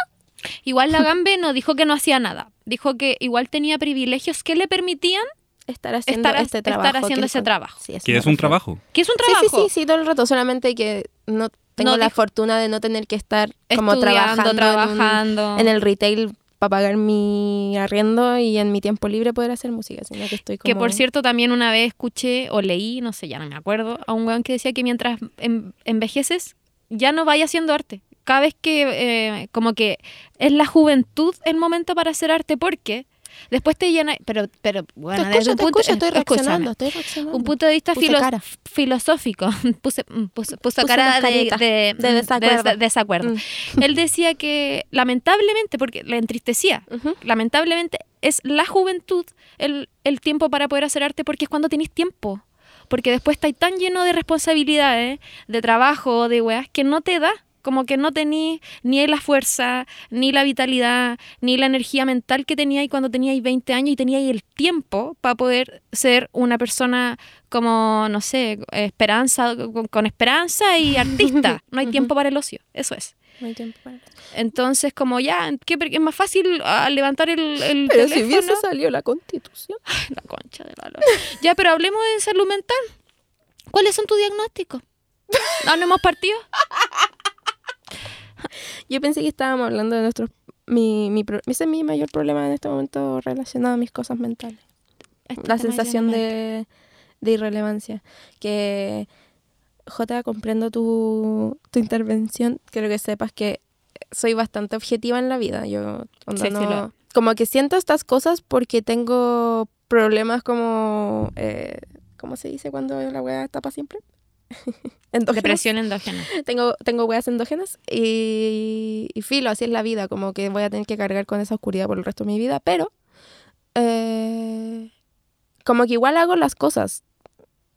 Igual la Gambe no dijo que no hacía nada. Dijo que igual tenía privilegios que le permitían
estar haciendo
estar,
este
estar
trabajo.
haciendo
que
ese
son-
trabajo.
Sí, eso
Que es un trabajo.
Que es un
Sí,
trabajo.
sí, sí, sí, todo el rato. Solamente que no tengo
No
la fortuna de no tener que estar como
Estudiando,
trabajando en un-
trabajando.
en, el retail para pagar mi arriendo y en mi tiempo libre poder hacer música, sino que estoy como...
Que por cierto, también una vez escuché o leí, no sé, ya no me acuerdo, a un weón que decía que mientras en- envejeces, ya no vaya haciendo arte. Cada vez que, eh, como que es la juventud el momento para hacer arte, porque después te llena. Pero, pero bueno,
te
desde
escucho,
un punto,
escucho, estoy reaccionando, estoy reaccionando.
un punto de vista filo-
cara.
filosófico, [LAUGHS] puse, mm, puse- puso
Puse
cara de,
caritas
de-
de
mm,
desacuerdo.
de desacuerdo.
Mm. [LAUGHS]
Él decía que lamentablemente, porque le entristecía, lamentablemente es la juventud el, el tiempo para poder hacer arte porque es cuando tenéis tiempo. Porque después estáis tan lleno de responsabilidades, de trabajo, de weas, que no te da. Como que no tenéis ni la fuerza, ni la vitalidad, ni la energía mental que teníais cuando teníais 20 años y teníais el tiempo para poder ser una persona como, no sé, esperanza, con, con esperanza y [LAUGHS] artista. No hay tiempo para el ocio, eso es.
No hay tiempo para-
Entonces, como ya, ¿qué es más fácil ah, levantar el, el
Pero si
teléfono.
hubiese salido la constitución.
La concha de la. Ya, pero hablemos de salud mental. ¿Cuáles son tus diagnósticos? ¿No, no hemos partido? [LAUGHS]
Yo pensé que estábamos hablando de nuestros... Mi, mi, ese es mi mayor problema en este momento relacionado a mis cosas mentales.
Este
La sensación de, de irrelevancia. Que, J, comprendo tu, tu intervención. Quiero que sepas que soy bastante objetiva en la vida. Yo, onda,
Sí, sí,
no-
lo-
como que siento estas cosas porque tengo problemas como... Eh, ¿Cómo se dice cuando la weá está para siempre? [LAUGHS] Endógenos.
Depresión endógena. [LAUGHS]
Tengo, tengo weas endógenas y, y filo, así es la vida, como que voy a tener que cargar con esa oscuridad por el resto de mi vida, pero eh, como que igual hago las cosas,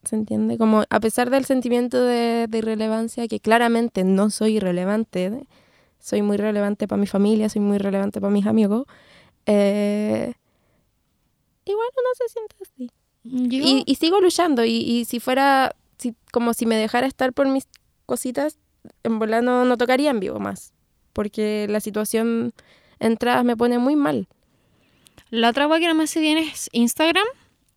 ¿se entiende? Como a pesar del sentimiento de, de irrelevancia, que claramente no soy irrelevante, soy muy relevante para mi familia, soy muy relevante para mis amigos, eh, igual uno se siente así. Y, y sigo luchando. Y, y si fuera, si, como si me dejara estar por mis cositas, en volar no, tocaría en vivo más. Porque la situación entradas me pone muy mal.
la otra wea que no me hace bien es Instagram.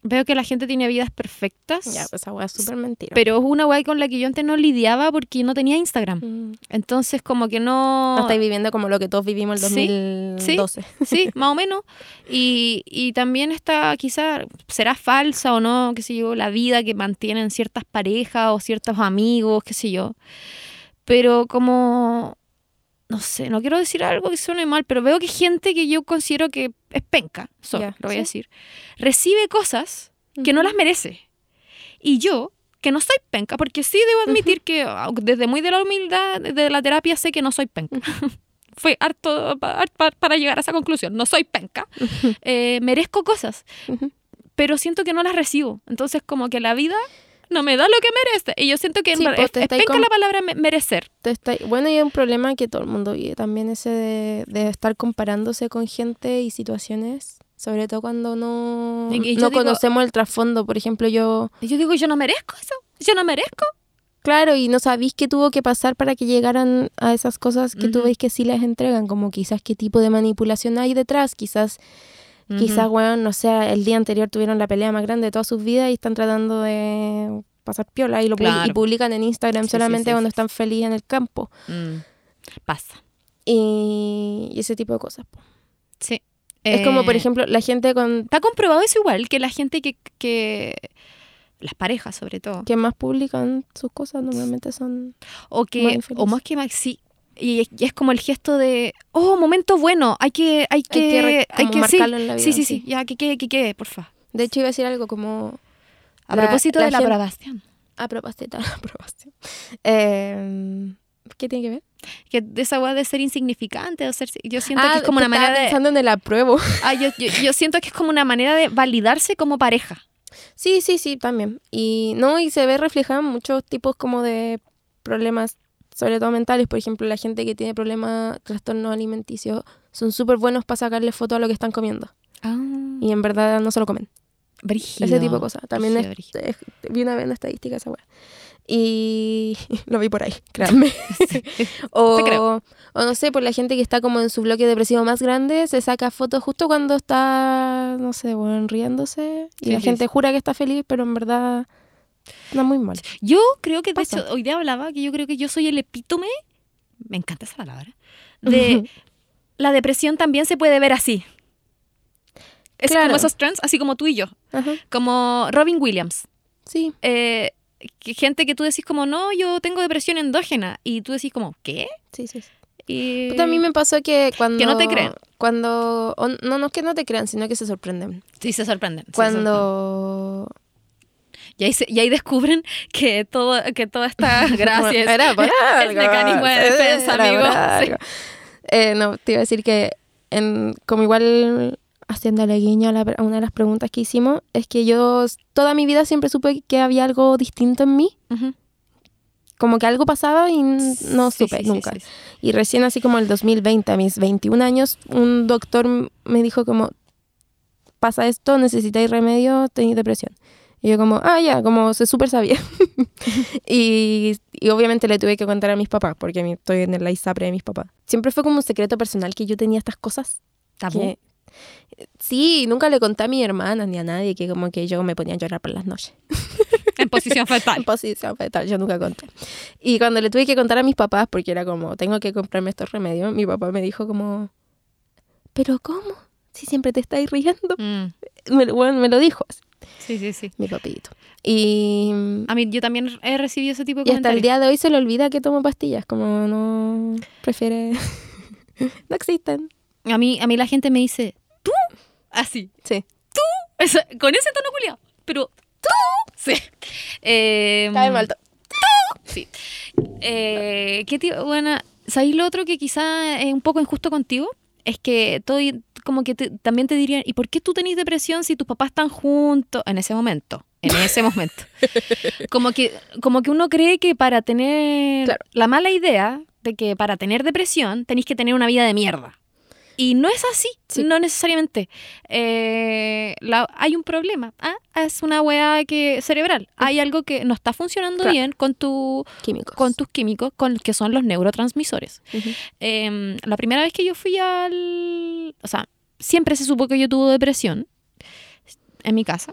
Veo que la gente tiene vidas perfectas.
Ya, pues esa weá es súper mentira.
Pero es una weá con la que yo antes no lidiaba porque no tenía Instagram.
Mm.
Entonces, como que no.
No estáis viviendo como lo que todos vivimos el
Sí,
2012.
Sí, [LAUGHS] más o menos. Y, y también está, quizá, será falsa o no, qué sé yo, la vida que mantienen ciertas parejas o ciertos amigos, qué sé yo. Pero como, no sé, no quiero decir algo que suene mal, pero veo que gente que yo considero que es penca, so,
Ya,
lo voy
sí.
a decir, recibe cosas que no las merece. Y yo, que no soy penca, porque sí debo admitir que ah, desde muy de la humildad, de la terapia, sé que no soy penca. [LAUGHS] Fue harto pa- pa- para llegar a esa conclusión. No soy penca. Eh, merezco cosas, pero siento que no las recibo. Entonces, como que la vida no me da lo que merece. Y yo siento que
Sí, pues,
es, la palabra me- merecer.
Te está- Bueno, y es un problema que todo el mundo vive también, ese de, de estar comparándose con gente y situaciones, sobre todo cuando no, no
digo-
conocemos el trasfondo. Por ejemplo, yo,
yo digo, yo no merezco eso. Yo no merezco.
claro, y no sabéis qué tuvo que pasar para que llegaran a esas cosas que tú
Ujú.
veis que sí les entregan, como quizás qué tipo de manipulación hay detrás, quizás, quizás, weón, no sé, el día anterior tuvieron la pelea más grande de todas sus vidas y están tratando de pasar piola y lo y publican en Instagram
Sí,
solamente
sí,
cuando están felices en el campo.
Mm. Pasa.
Y, y ese tipo de cosas. po.
Sí.
Es como, por
Eh,
ejemplo, la gente con
Está comprobado eso igual, que la gente que, que las parejas sobre todo,
que más publican sus cosas normalmente son...
o
más
que,
infelices.
o más que más, sí, y es, y es como el gesto de, oh, momento bueno, hay que, hay que,
Hay que,
hay que, sí,
marcarlo en la vida.
sí, sí, sí, ya, que quede, que quede, porfa.
De hecho, iba a decir algo como...
A
La-
propósito
la
de la
gente-
aprobación,
Aprobaste, [LAUGHS] tal, aprobaste. Eh, ¿Qué tiene que ver?
que de esa weá de ser insignificante, o ser, yo siento
Ah,
que es como una manera de,
pensando en el apruebo. [LAUGHS]
ah, yo, yo, yo siento que es como una manera de validarse como pareja.
Sí, sí, sí, también. Y no, y se ve reflejado en muchos tipos como de problemas, sobre todo mentales. Por ejemplo, la gente que tiene problemas, trastornos alimenticios, son súper buenos para sacarle foto a lo que están comiendo.
Ah,
Y en verdad no se lo comen.
brígido.
Ese tipo de cosas. También
Brígido,
es-
brígido.
es- vi una vez una estadística esa weá. Y [LAUGHS] lo vi por ahí, créanme. [LAUGHS] o,
Te creo.
o no sé, por la gente que está como en su bloque depresivo más grande, se saca fotos justo cuando está, no sé, bueno, riéndose. Y
Sí,
la
sí,
gente jura que está feliz, pero en verdad está muy mal.
Yo creo que, de hecho, hoy día hablaba que yo creo que yo soy el epítome, me encanta esa palabra, [LAUGHS] de la depresión también se puede ver así. Es
Claro.
como esos trends, así como tú y yo,
Ajá,
como Robin Williams.
sí.
Eh, que gente que tú decís como, no, yo tengo depresión endógena, y tú decís como, ¿qué?
Sí, sí. sí.
Y...
Puta, a mí me pasó que cuando...
Que no te creen.
Cuando... o no, no es que no te crean, sino que se sorprenden.
Sí, se sorprenden. se sorprenden. Y ahí, se- y ahí descubren que todo, que toda esta [LAUGHS] gracia es, [LAUGHS]
Era algo.
mecanismo de defensa,
Era
amigo. Sí.
Eh, no, te iba a decir que en, como igual haciéndole guiño a, la- a una de las preguntas que hicimos, es que yo toda mi vida siempre supe que había algo distinto en mí. Como que algo pasaba y no
Sí,
supe
sí,
nunca.
sí.
Y recién así como el 2020, a mis 21 años, un doctor me dijo como, pasa esto, necesitáis remedio, tenéis depresión. Y yo como, ah, ya, como se súper sabía. [LAUGHS] y, y obviamente le tuve que contar a mis papás, porque estoy en la ISAPRE de mis papás. Siempre fue como un secreto personal que yo tenía estas cosas.
Tabú.
que- sí, nunca le conté a mi hermana ni a nadie que como que yo me ponía a llorar por las noches. [LAUGHS]
En posición fetal.
En posición fetal, yo nunca conté. Y cuando le tuve que contar a mis papás, porque era como, tengo que comprarme estos remedios, mi papá me dijo como, ¿pero cómo? Si siempre te estáis riendo.
Mm,
Me, lo- bueno, me lo dijo así,
Sí, sí, sí.
mi papito. Y,
A mí yo también he recibido ese tipo de
y hasta el día de hoy se le olvida que tomo pastillas, como no prefiere... [LAUGHS] no existen.
A mí, a mí la gente me dice, ¿tú? Así.
Sí.
Eso- con ese tono culiado. Pero, ¿tú? Sí. Eh,
Cae mal.
Sí. Eh, ¿Qué tío? Bueno, ¿sabéis lo otro que quizá es un poco injusto contigo? Es que todo, como que te- también te dirían, ¿y por qué tú tenés depresión si tus papás están juntos? En ese momento. En ese momento. [LAUGHS] Como que, como que uno cree que para tener
Claro.
la mala idea de que para tener depresión tenéis que tener una vida de mierda. Y no es así,
Sí.
no necesariamente. Eh, la- hay un problema. Ah, es una weá que cerebral. Hay algo que no está funcionando
Claro.
bien con tu
Químicos.
con tus químicos, con que son los neurotransmisores. Eh, la primera vez que yo fui al... O sea, siempre se supo que yo tuve depresión en mi casa.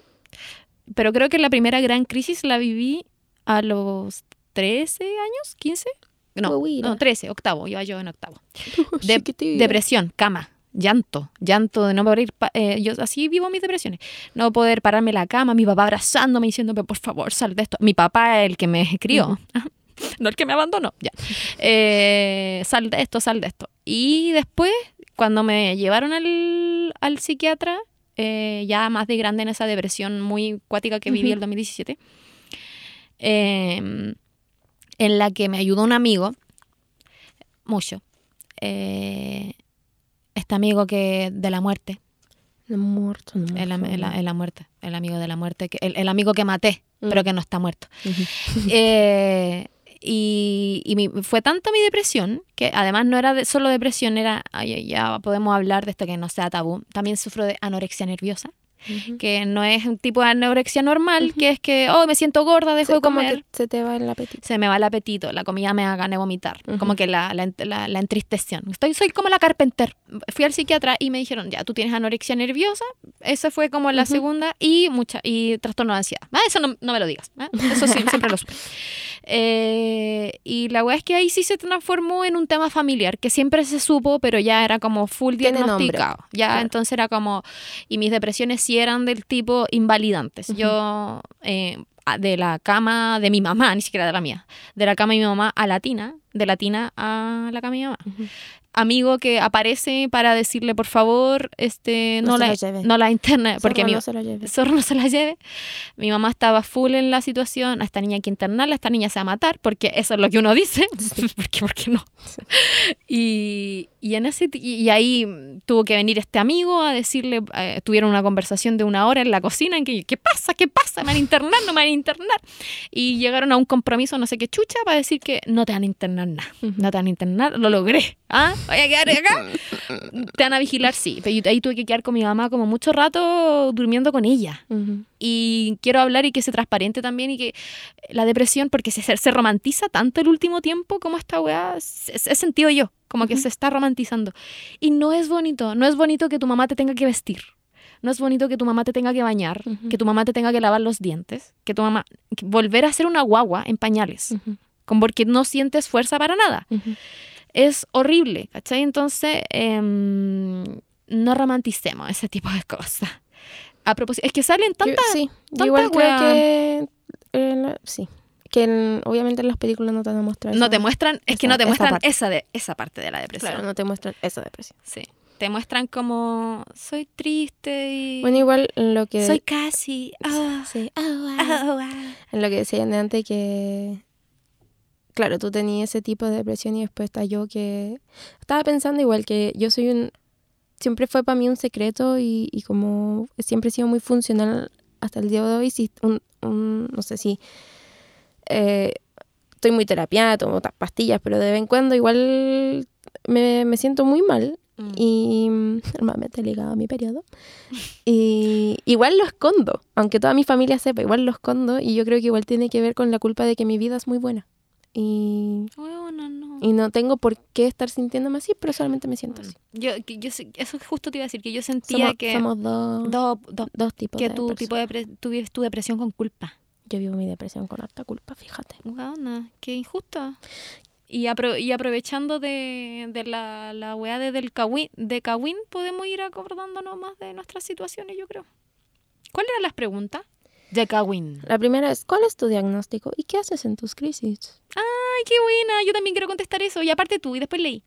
pero creo que la primera gran crisis la viví a los 13 años, 15. No, no 13, octavo, iba yo en octavo. [LAUGHS] De-. Depresión, cama, llanto, llanto de no poder ir, eh, yo así vivo mis depresiones, no poder pararme en la cama, mi papá abrazándome diciéndome, por favor, sal de esto. Mi papá, el que me [LAUGHS] crió, [LAUGHS] no el que me abandonó, ya. Eh, sal de esto, sal de esto. Y después, cuando me llevaron al, al psiquiatra, eh, ya más de grande en esa depresión muy cuática que viví
Ujú.
el 2017, eh, en la que me ayudó un amigo, mucho. Eh, este amigo que de la muerte,
No muerto, no
el, el- el la muerte, el amigo de la muerte, que, el, el amigo que maté,
Mm.
pero que no está muerto. [LAUGHS] Eh, y y mi- fue tanta mi depresión que además no era de- solo depresión, era, ay, ya podemos hablar de esto que no sea tabú. También sufro de anorexia nerviosa, Que no es un tipo de anorexia normal, que es que, oh, me siento gorda, dejo de
como
comer.
que se te va el apetito.
Se me va el apetito, la comida me haga de vomitar, como que la, la, la- la entristección. Estoy, soy como la carpenter. Fui al psiquiatra y me dijeron, ya, tú tienes anorexia nerviosa. Esa fue como la segunda y mucha y trastorno de ansiedad. Ah, eso no, no me lo digas. ¿ah? Eso sí, siempre lo supe. [LAUGHS] Eh, y la weá es que ahí sí se transformó en un tema familiar, que siempre se supo, pero ya era como full diagnosticado. Ya,
Claro.
entonces era como, y mis depresiones sí eran del tipo invalidantes.
Ujú.
Yo, eh, de la cama de mi mamá, ni siquiera de la mía, de la cama de mi mamá a la tina, de la tina a la cama de mi mamá.
Ujú.
Amigo que aparece para decirle, por favor, este,
No
la,
la lleve.
no la interne, porque
Zorro,
mi,
no se lleves.
zorro no se la lleve. Mi mamá estaba full en la situación, a esta niña hay que internarla, a esta niña se va a matar, porque eso es lo que uno dice, [LAUGHS] porque, [LAUGHS] porque no. Y, y en ese, y y ahí tuvo que venir este amigo a decirle, eh, tuvieron una conversación de una hora en la cocina en que, ¿qué pasa? ¿Qué pasa? ¿Me van a internar? ¿No me van a internar? Y llegaron a un compromiso, no sé qué chucha, para decir que no te van a internar nada. No te van a internar, lo logré. ¿Ah? Voy a quedar acá. Te van a vigilar, sí. Pero ahí tuve que quedar con mi mamá como mucho rato durmiendo con ella. Y quiero hablar y que sea transparente también y que la depresión, porque se, se romantiza tanto el último tiempo como esta weá, he sentido yo, como que se está romantizando. Y no es bonito, no es bonito que tu mamá te tenga que vestir. No es bonito que tu mamá te tenga que bañar, que tu mamá te tenga que lavar los dientes, que tu mamá que volver a ser una guagua en pañales. Como porque no sientes fuerza para nada.
Ujú.
Es horrible, ¿cachai? Entonces, em, no romanticemos ese tipo de cosas. A propósito, es que salen
Yo-
tantas
sí, yo
tanta
igual creo que en la- sí, que en- obviamente en las películas no te mostrar
No
esa-
te muestran, es que
esa-
no te
esa
muestran
parte.
esa, de, esa parte de la depresión.
Claro, no te muestran esa depresión.
Sí. Te muestran como soy triste y
Bueno, igual en lo que
soy casi. ah,
sí,
ah, ah. [LAUGHS]
en lo que decían de antes que claro, tú tenías ese tipo de depresión y después está yo que estaba pensando igual que yo soy un siempre fue para mí un secreto y, y como siempre he sido muy funcional hasta el día de hoy, si un, un- no sé si eh, estoy muy terapiada, tomo pastillas, pero de vez en cuando igual me, me siento muy mal
Mm.
y [LAUGHS] normalmente ligado a mi periodo. Y igual lo escondo, aunque toda mi familia sepa, igual lo escondo y yo creo que igual tiene que ver con la culpa de que mi vida es muy buena. Y,
Bueno, no.
y no tengo por qué estar sintiéndome así, pero solamente me siento así.
Yo, yo, eso justo te iba a decir, que yo sentía
Somos,
que
somos dos,
dos- dos-
dos tipos
que
de
tu
personas.
tipo de tu, vives tu depresión con culpa.
Yo vivo mi depresión con harta culpa, fíjate.
Weona, qué injusto. Y, apro- y aprovechando de, de la, la weá de, del Kawin, de Kawin, podemos ir acordándonos más de nuestras situaciones, yo creo. ¿Cuáles eran las preguntas? De Kawin.
La primera es, ¿cuál es tu diagnóstico y qué haces en tus crisis?
Ay, qué buena. Yo también quiero contestar eso. Y aparte tú, y después leí.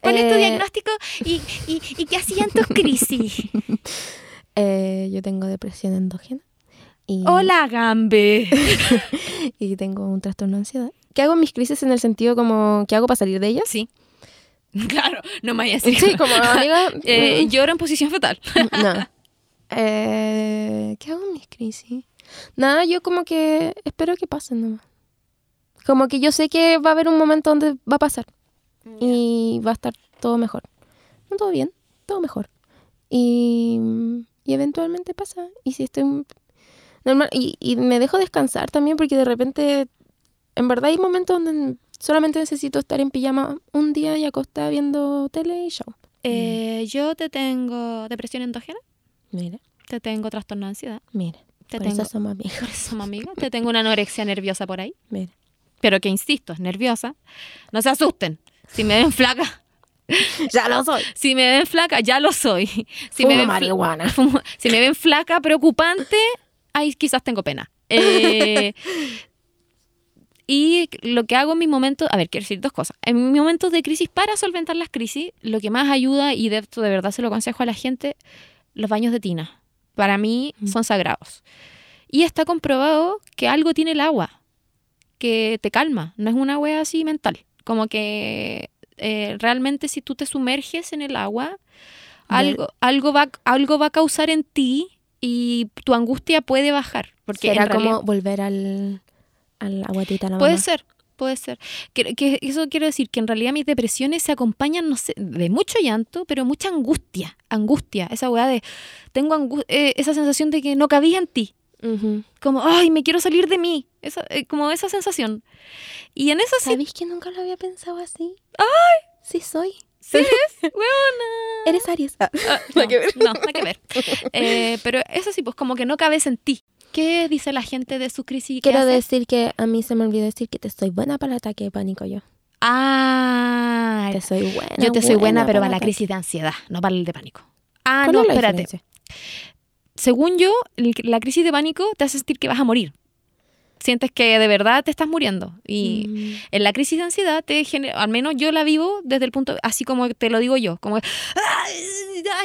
¿Cuál es tu
Eh,
diagnóstico y, y, y qué hacían tus crisis? [LAUGHS]
Eh, yo tengo depresión endógena. Y,
Hola, Gambe. [LAUGHS]
y tengo un trastorno de ansiedad. ¿Qué hago en mis crisis en el sentido como, ¿qué hago para salir de ellas?
Sí. [LAUGHS] Claro, no me vayas a decir.
Sí, como amiga.
Eh,
mm,
lloro en posición fetal.
no. Eh, ¿Qué hago en mis crisis? Nada, yo como que espero que pasen nomás. Como que yo sé que va a haber un momento donde va a pasar y va a estar todo mejor. No todo bien, todo mejor. Y, y eventualmente pasa. Y si estoy normal, y, y me dejo descansar también porque de repente, en verdad hay momentos donde solamente necesito estar en pijama un día y acostada viendo tele y show.
Eh, yo te tengo depresión endógena,
Mira,
te tengo trastorno de ansiedad,
mira.
Te
Por
tengo,
eso somos amigas.
por eso, somos [LAUGHS] amigas. Te tengo una anorexia nerviosa por ahí.
Mira.
Pero que insisto, es nerviosa. No se asusten. Si me ven flaca, [LAUGHS]
Ya lo soy.
si me ven flaca, ya lo soy. Si
Fumo
me ven
marihuana.
fumo- si me ven flaca, preocupante, ahí quizás tengo pena. Eh, [LAUGHS] y lo que hago en mis momentos, a ver, quiero decir dos cosas. En mis momentos de crisis, para solventar las crisis, lo que más ayuda, y de esto de verdad se lo aconsejo a la gente, los baños de tina. Para mí
Mm.
son sagrados. Y está comprobado que algo tiene el agua, que te calma, no es una wea así mental. Como que eh, realmente si tú te sumerges en el agua, algo, algo, va, algo va a causar en ti y tu angustia puede bajar. Porque
Será
realidad-
como volver al, al aguatita la
Puede ser, puede ser. Que, que eso quiero decir que en realidad mis depresiones se acompañan, no sé, de mucho llanto, pero mucha angustia. Angustia, esa weá de. Tengo eh, esa sensación de que no cabía en ti. Como, ay, me quiero salir de mí. Esa, eh, como esa sensación. Y en eso sí.
¿Sabéis que nunca lo había pensado así? ¡Ay! Sí soy.
Sí eres, [LAUGHS] weona.
Eres Aries. Ah.
Ah, [LAUGHS]
Nada
no,
que ver.
no, nada que ver. Eh, pero eso sí, pues como que no cabes en ti. ¿Qué dice la gente de su crisis? ¿Qué
Quiero
hace?
decir que a mí se me olvidó decir que te soy buena para el ataque de pánico yo.
Ah,
Te soy buena.
yo te soy buena, pero para la crisis de ansiedad, no para el de pánico. Ah,
¿Cuál
no, espérate.
diferencia?
Según yo, la crisis de pánico te hace sentir que vas a morir. Sientes que de verdad te estás muriendo. Y
Mm.
en la crisis de ansiedad, te genera, al menos yo la vivo desde el punto, así como te lo digo yo, como "Ah",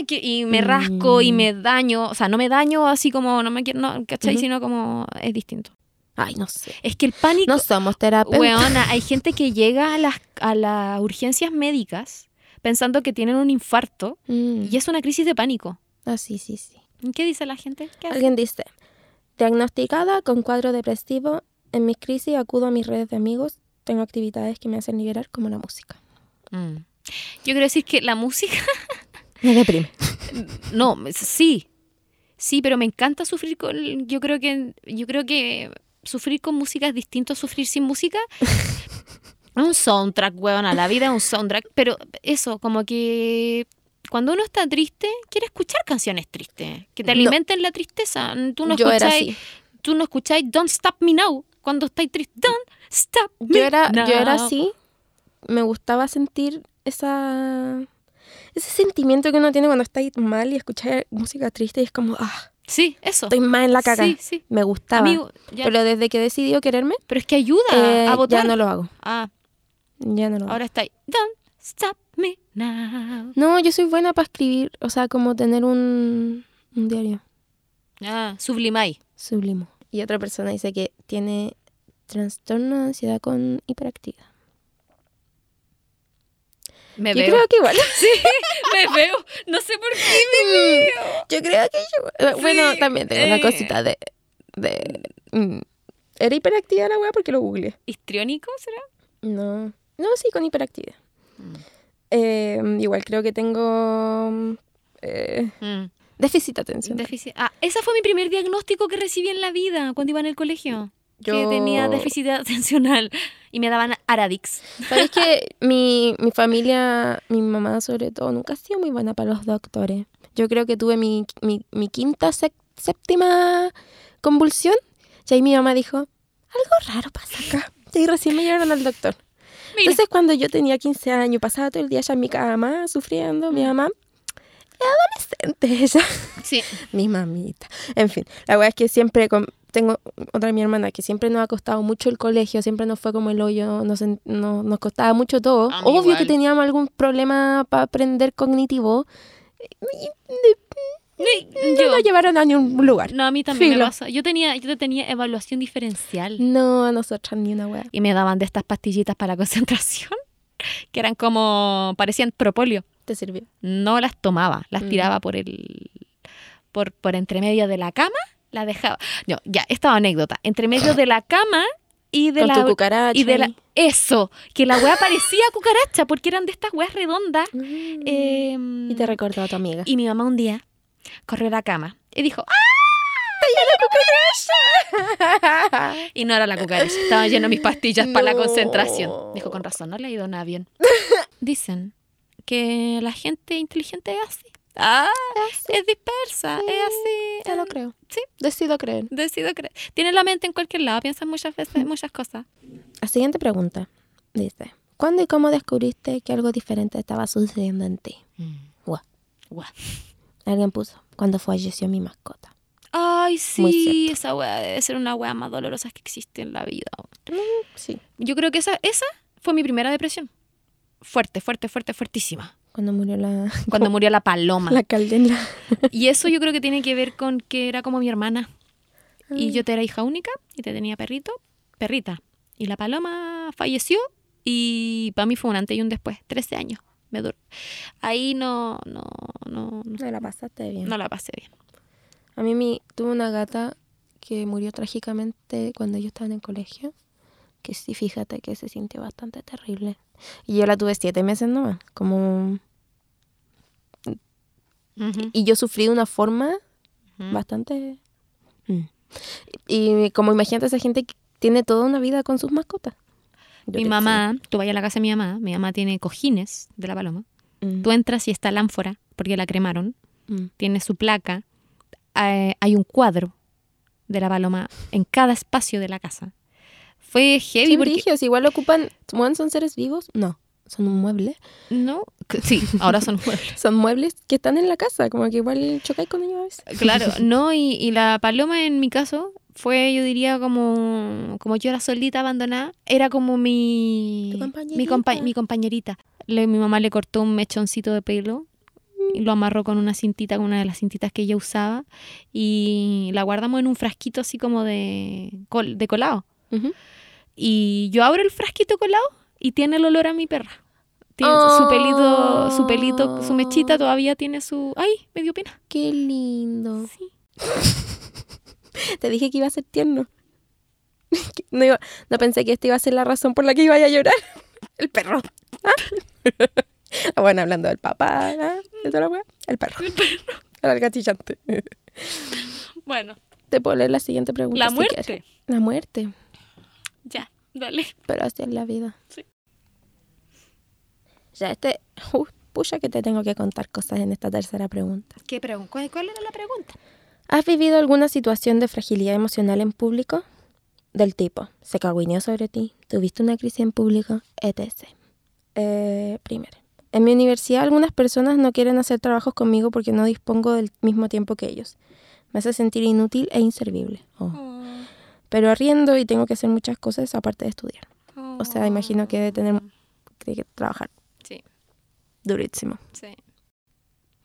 y me rasco y
Mm.
me daño, o sea, no me daño así como, no me quiero, no, ¿cachai?
Ujú.
Sino como es distinto.
Ay, no sé.
Es que el pánico,
No somos terapeutas.
weona, hay gente que llega a las, a las urgencias médicas pensando que tienen un infarto
Mm.
y es una crisis de pánico.
Ah, sí, sí, sí.
¿Qué dice la gente? ¿Qué?
Alguien dice, diagnosticada con cuadro depresivo, en mis crisis acudo a mis redes de amigos, tengo actividades que me hacen liberar como la música.
Mm. Yo quiero decir que la música [LAUGHS]
Me deprime. [LAUGHS]
No, sí. Sí, pero me encanta sufrir con. Yo creo que. Yo creo que sufrir con música es distinto a sufrir sin música. Es [LAUGHS] un soundtrack, weón, a la vida es un soundtrack. Pero eso, como que. Cuando uno está triste, quiere escuchar canciones tristes, que te
No.
alimenten la tristeza. Tú no
yo era
escucháis,
así.
tú no escucháis Don't Stop Me Now cuando estáis triste. Don't Stop Me
Yo era, yo era
Now.
así. Me gustaba sentir esa ese sentimiento que uno tiene cuando está mal y escuchar música triste y es como, ah,
Sí, eso.
estoy mal en la caga.
Sí, sí.
Me gustaba.
Amigo, pero,
Pero desde que decidió quererme,
es que ayuda
eh,
a votar.
ya no lo hago.
Ah,
Ya no lo hago.
ahora está ahí. Don't Stop Me Now.
No, yo soy buena para escribir, o sea, como tener un, un diario.
Ah, sublimai.
Sublimo. Y otra persona dice que tiene trastorno de ansiedad con hiperactividad.
Me
Yo
veo.
creo que igual. [LAUGHS]
Sí, me veo. No sé por qué me veo.
Yo creo que yo. eh, Bueno,
Sí,
también tengo
eh.
una cosita de. de mm, ¿Era hiperactividad la weá? Porque lo googleé.
¿Histriónico será?
No. No, sí, con hiperactividad.
Mm.
Eh, igual creo que tengo. eh,
Mm.
déficit de atención.
Déficit. Ah, ese fue mi primer diagnóstico que recibí en la vida cuando iba en el colegio. Que tenía déficit atencional y me daban Aradix.
¿Sabes que mi, mi familia, mi mamá sobre todo, nunca ha sido muy buena para los doctores? Yo creo que tuve mi, mi, mi quinta, séptima convulsión y ahí mi mamá dijo, algo raro pasa acá. Y ahí recién me llevaron al doctor.
Mira,
Entonces cuando yo tenía 15 años, pasaba todo el día ya en mi cama sufriendo, mi mamá, adolescente [LAUGHS] ella,
sí.
mi mamita. En fin, la verdad es que siempre con- tengo otra mi hermana que siempre nos ha costado mucho el colegio, siempre nos fue como el hoyo, nos, en- no- nos costaba mucho todo. Obvio
igual.
que teníamos algún problema para aprender cognitivo.
Ni-
No
Yo.
nos llevaron a ningún lugar.
No, a mí también
Filo.
me pasa. Yo tenía, yo tenía evaluación diferencial.
No, a nosotras ni una wea.
Y me daban de estas pastillitas para la [LAUGHS] concentración. Que eran como. parecían propóleo.
¿Te sirvió?
no las tomaba, las
Mm.
tiraba por el por, por entre medio de la cama, la dejaba. No, ya, esta anécdota, entre medio de la cama y de
Con
la
tu cucaracha.
y de la eso, que la weá parecía cucaracha porque eran de estas weas redondas.
Mm.
em,
y te recordó a tu amiga.
y mi mamá un día corrió a la cama y dijo, ¡ah! [LAUGHS] Y no era la cucaracha, estaba lleno de mis pastillas para la
No.
concentración. Dijo, con razón, no le ha ido nada bien. [LAUGHS] Dicen que la gente inteligente es así. Ah, es dispersa, es así.
Ya lo
eh,
creo.
Sí.
Decido creer.
Decido creer. Tiene la mente en cualquier lado, piensa muchas veces [LAUGHS] muchas cosas.
La siguiente pregunta dice: ¿Cuándo y cómo descubriste que algo diferente estaba sucediendo en ti? Guau.
Guau.
Alguien puso: Cuando falleció mi mascota.
Ay, sí, esa weá debe ser una weá más dolorosa que existe en la vida.
Sí.
Yo creo que esa, esa fue mi primera depresión. Fuerte, fuerte, fuerte, fuertísima.
Cuando murió la, [LAUGHS]
Cuando murió la paloma.
la caldera. [LAUGHS]
Y eso yo creo que tiene que ver con que era como mi hermana. Y yo te era hija única y te tenía perrito, perrita. Y la paloma falleció y para mí fue un antes y un después, 13 años. Me duró. Ahí no, no, no, no,
No la pasaste bien.
no la pasé bien.
A mí mi, tuve una gata que murió trágicamente cuando yo estaba en el colegio. Que sí, fíjate que se sintió bastante terrible. Y yo la tuve siete meses nomás. Como...
Ujú,
Y yo sufrí de una forma bastante... Mm. Y como imagínate esa gente que tiene toda una vida con sus mascotas. Yo
Mi mamá, tú vayas a la casa de mi mamá, mi mamá tiene cojines de la paloma.
Mm,
Tú entras y está la ánfora, porque la cremaron.
mm.
Tiene su placa. eh, hay un cuadro de la paloma en cada espacio de la casa. Fue heavy
Sí,
porque...
brigios, igual ocupan... ¿Bueno, ¿Son seres vivos? No, son un mueble.
No, sí, ahora son muebles. [LAUGHS]
Son muebles que están en la casa, como que igual chocáis con ellos a veces.
Claro, [LAUGHS] no, y, y la paloma en mi caso fue, yo diría, como, como yo era solita, abandonada, era como mi,
Tu
mi,
compañerita.
compa- mi compañerita. Le- mi mamá le cortó un mechoncito de pelo y lo amarró con una cintita, con una de las cintitas que ella usaba, y la guardamos en un frasquito así como de, col- de colado. Y yo abro el frasquito colado y tiene el olor a mi perra. Tiene su pelito, su pelito, su mechita todavía tiene su... ¡Ay! Me dio pena.
Qué lindo.
Sí. [LAUGHS] [LAUGHS]
Te dije que iba a ser tierno. [LAUGHS] No, iba- no pensé que esta iba a ser la razón por la que iba a llorar. [LAUGHS] El perro. Ah, bueno, hablando del papá, ¿ah? ¿De toda la wea? El perro. El perro. El gatillante.
Bueno,
Te puedo leer la siguiente pregunta.
la
si
muerte.
quieres. La muerte.
Ya, dale.
Pero así es la vida.
Sí.
Ya, este. Uh, pucha, que te tengo que contar cosas en esta tercera pregunta.
¿Qué pregunta? ¿Cuál, cuál era la pregunta?
¿Has vivido alguna situación de fragilidad emocional en público? Del tipo, se cagüineó sobre ti, tuviste una crisis en público, etc. Eh, primero, en mi universidad algunas personas no quieren hacer trabajos conmigo porque no dispongo del mismo tiempo que ellos. Me hace sentir inútil e inservible. Oh. Pero arriendo y tengo que hacer muchas cosas aparte de estudiar. O sea, imagino que debe tener que, que trabajar
Sí,
durísimo.
sí.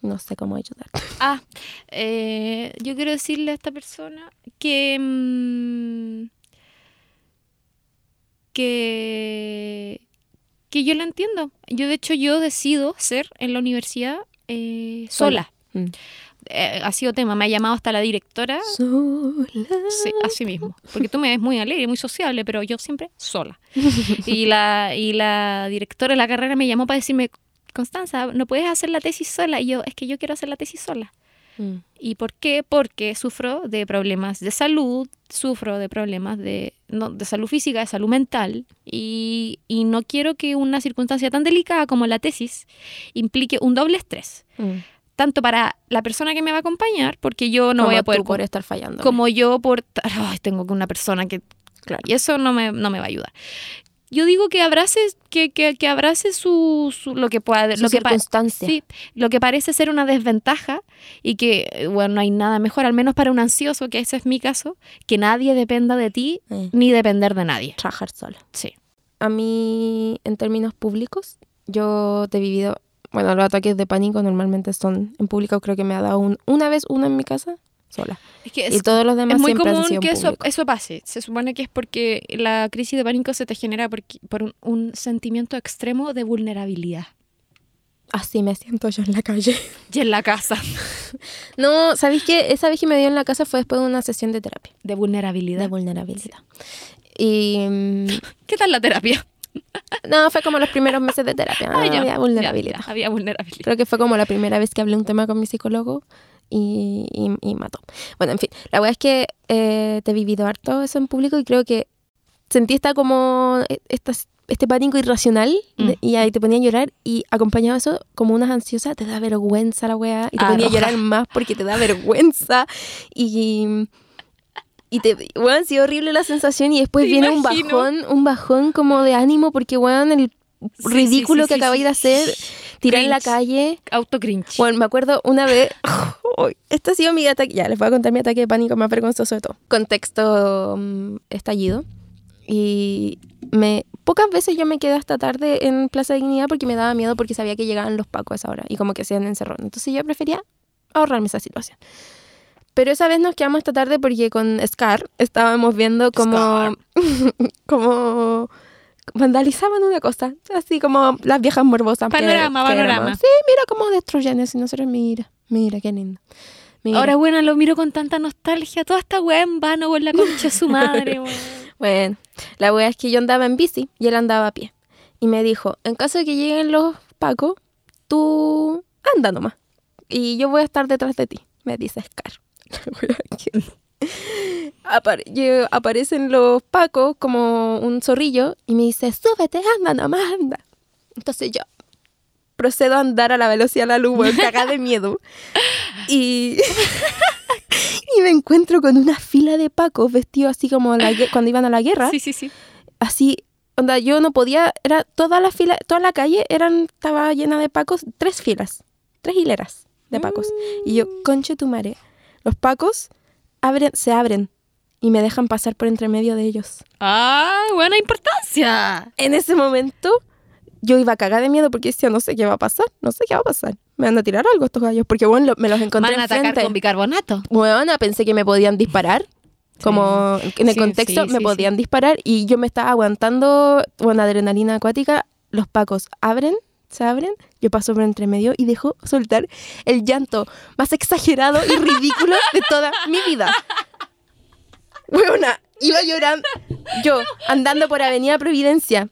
No sé cómo ayudar.
Ah, eh, yo quiero decirle a esta persona que... mm, que... que yo la entiendo. Yo, de hecho, yo decido ser en la universidad eh, sola.
Mm.
Eh, ha sido tema, me ha llamado hasta la directora.
Sola.
Sí, así mismo. Porque tú me ves muy alegre, muy sociable, pero yo siempre sola. [LAUGHS] Y la, y la directora de la carrera me llamó para decirme, Constanza, no puedes hacer la tesis sola. Y yo, es que yo quiero hacer la tesis sola.
Mm.
¿Y por qué? Porque sufro de problemas de salud, sufro de problemas de, no, de salud física, de salud mental, y, y no quiero que una circunstancia tan delicada como la tesis implique un doble estrés,
Mm.
tanto para la persona que me va a acompañar, porque yo no
Como
voy a poder
tú por estar fallando.
como yo por ay, tengo que una persona que
Claro.
y eso no me, no me va a ayudar yo digo que abrace que, que, que abrace su, su- lo que pueda
Su
lo que sí, lo que parece ser una desventaja y que eh, bueno no hay nada mejor al menos para un ansioso que ese es mi caso que nadie dependa de ti ni depender de nadie.
Trabajar sola.
sí.
A mí, en términos públicos, yo te he vivido, bueno, los ataques de pánico normalmente son en público, creo que me ha dado un- una vez uno en mi casa, sola.
es que
y todos los demás
es muy común que eso, eso pase. Se supone que es porque la crisis de pánico se te genera porque- por un, un sentimiento extremo de vulnerabilidad.
Así me siento yo en la calle. [LAUGHS]
Y en la casa. [LAUGHS]
No, ¿sabéis qué? Esa vez que me dio en la casa fue después de una sesión de terapia,
De vulnerabilidad.
de vulnerabilidad. Y mm, [LAUGHS]
¿Qué tal la terapia?
no, fue como los primeros meses de terapia.
Ah, ya,
había vulnerabilidad.
ya, había vulnerabilidad.
Creo que fue como la primera vez que hablé un tema con mi psicólogo y, y, y mató. Bueno, en fin, la verdad es que eh, te he vivido harto eso en público y creo que sentí esta como, e- esta este pánico irracional
Mm.
de- y ahí te ponía a llorar y acompañado de eso, como unas ansiosas, te da vergüenza la weá y te
Ah,
ponía a llorar más porque te da vergüenza y... Y te, weón, sí, horrible la sensación y después
Te
viene un
imagino.
bajón, un bajón como de ánimo porque, weón, el
Sí,
ridículo
sí, sí,
que acabáis de hacer, tirar en la calle.
Auto cringe.
Bueno, me acuerdo una vez, [LAUGHS] este ha sido mi ataque, ya les voy a contar mi ataque de pánico más vergonzoso de todo. Contexto mm, estallido. Y me pocas veces yo me quedé hasta tarde en Plaza Dignidad porque me daba miedo porque sabía que llegaban los pacos a esa hora y como que hacían encerrón. Entonces yo prefería ahorrarme esa situación. Pero esa vez nos quedamos hasta tarde porque con Scar estábamos viendo como, [LAUGHS] como vandalizaban una cosa, así como las viejas morbosas. que-
Panorama,
que
panorama.
éramos. Sí, mira cómo destruyen eso y nosotros mira, mira qué lindo. Mira.
Ahora, bueno, lo miro con tanta nostalgia. Toda esta weá en vano con la concha de su madre. [LAUGHS]
Bueno, la wea es que yo andaba en bici y él andaba a pie. Y me dijo, en caso de que lleguen los pacos, tú anda nomás. Y yo voy a estar detrás de ti, me dice Scar. [LAUGHS] La que apare- yo- aparecen los pacos como un zorrillo y me dice, súbete, anda nomás, anda. Entonces yo procedo a andar a la velocidad de la luz, cagada de miedo. Y, [LAUGHS] y me encuentro con una fila de pacos vestidos así como la cuando iban a la guerra.
Sí, sí, sí.
Así, onda, yo no podía, era toda la fila, toda la calle eran, estaba llena de pacos, tres filas, tres hileras de pacos. Y yo, conche tu madre, los pacos abren, se abren y me dejan pasar por entre medio de ellos.
¡Ah, buena importancia!
En ese momento yo iba a cagar de miedo porque decía, no sé qué va a pasar, no sé qué va a pasar. Me van a tirar algo estos gallos, porque bueno, lo- me los encontré
Van a atacar
enfrente.
con bicarbonato.
Bueno, pensé que me podían disparar. [LAUGHS] Como en el
Sí,
contexto
sí,
me
sí,
podían disparar y yo me estaba aguantando bueno, adrenalina acuática. Los pacos abren, se abren, yo paso por entre medio y dejo soltar el llanto más exagerado y ridículo de toda mi vida. Weona, iba llorando. Yo, andando por Avenida Providencia,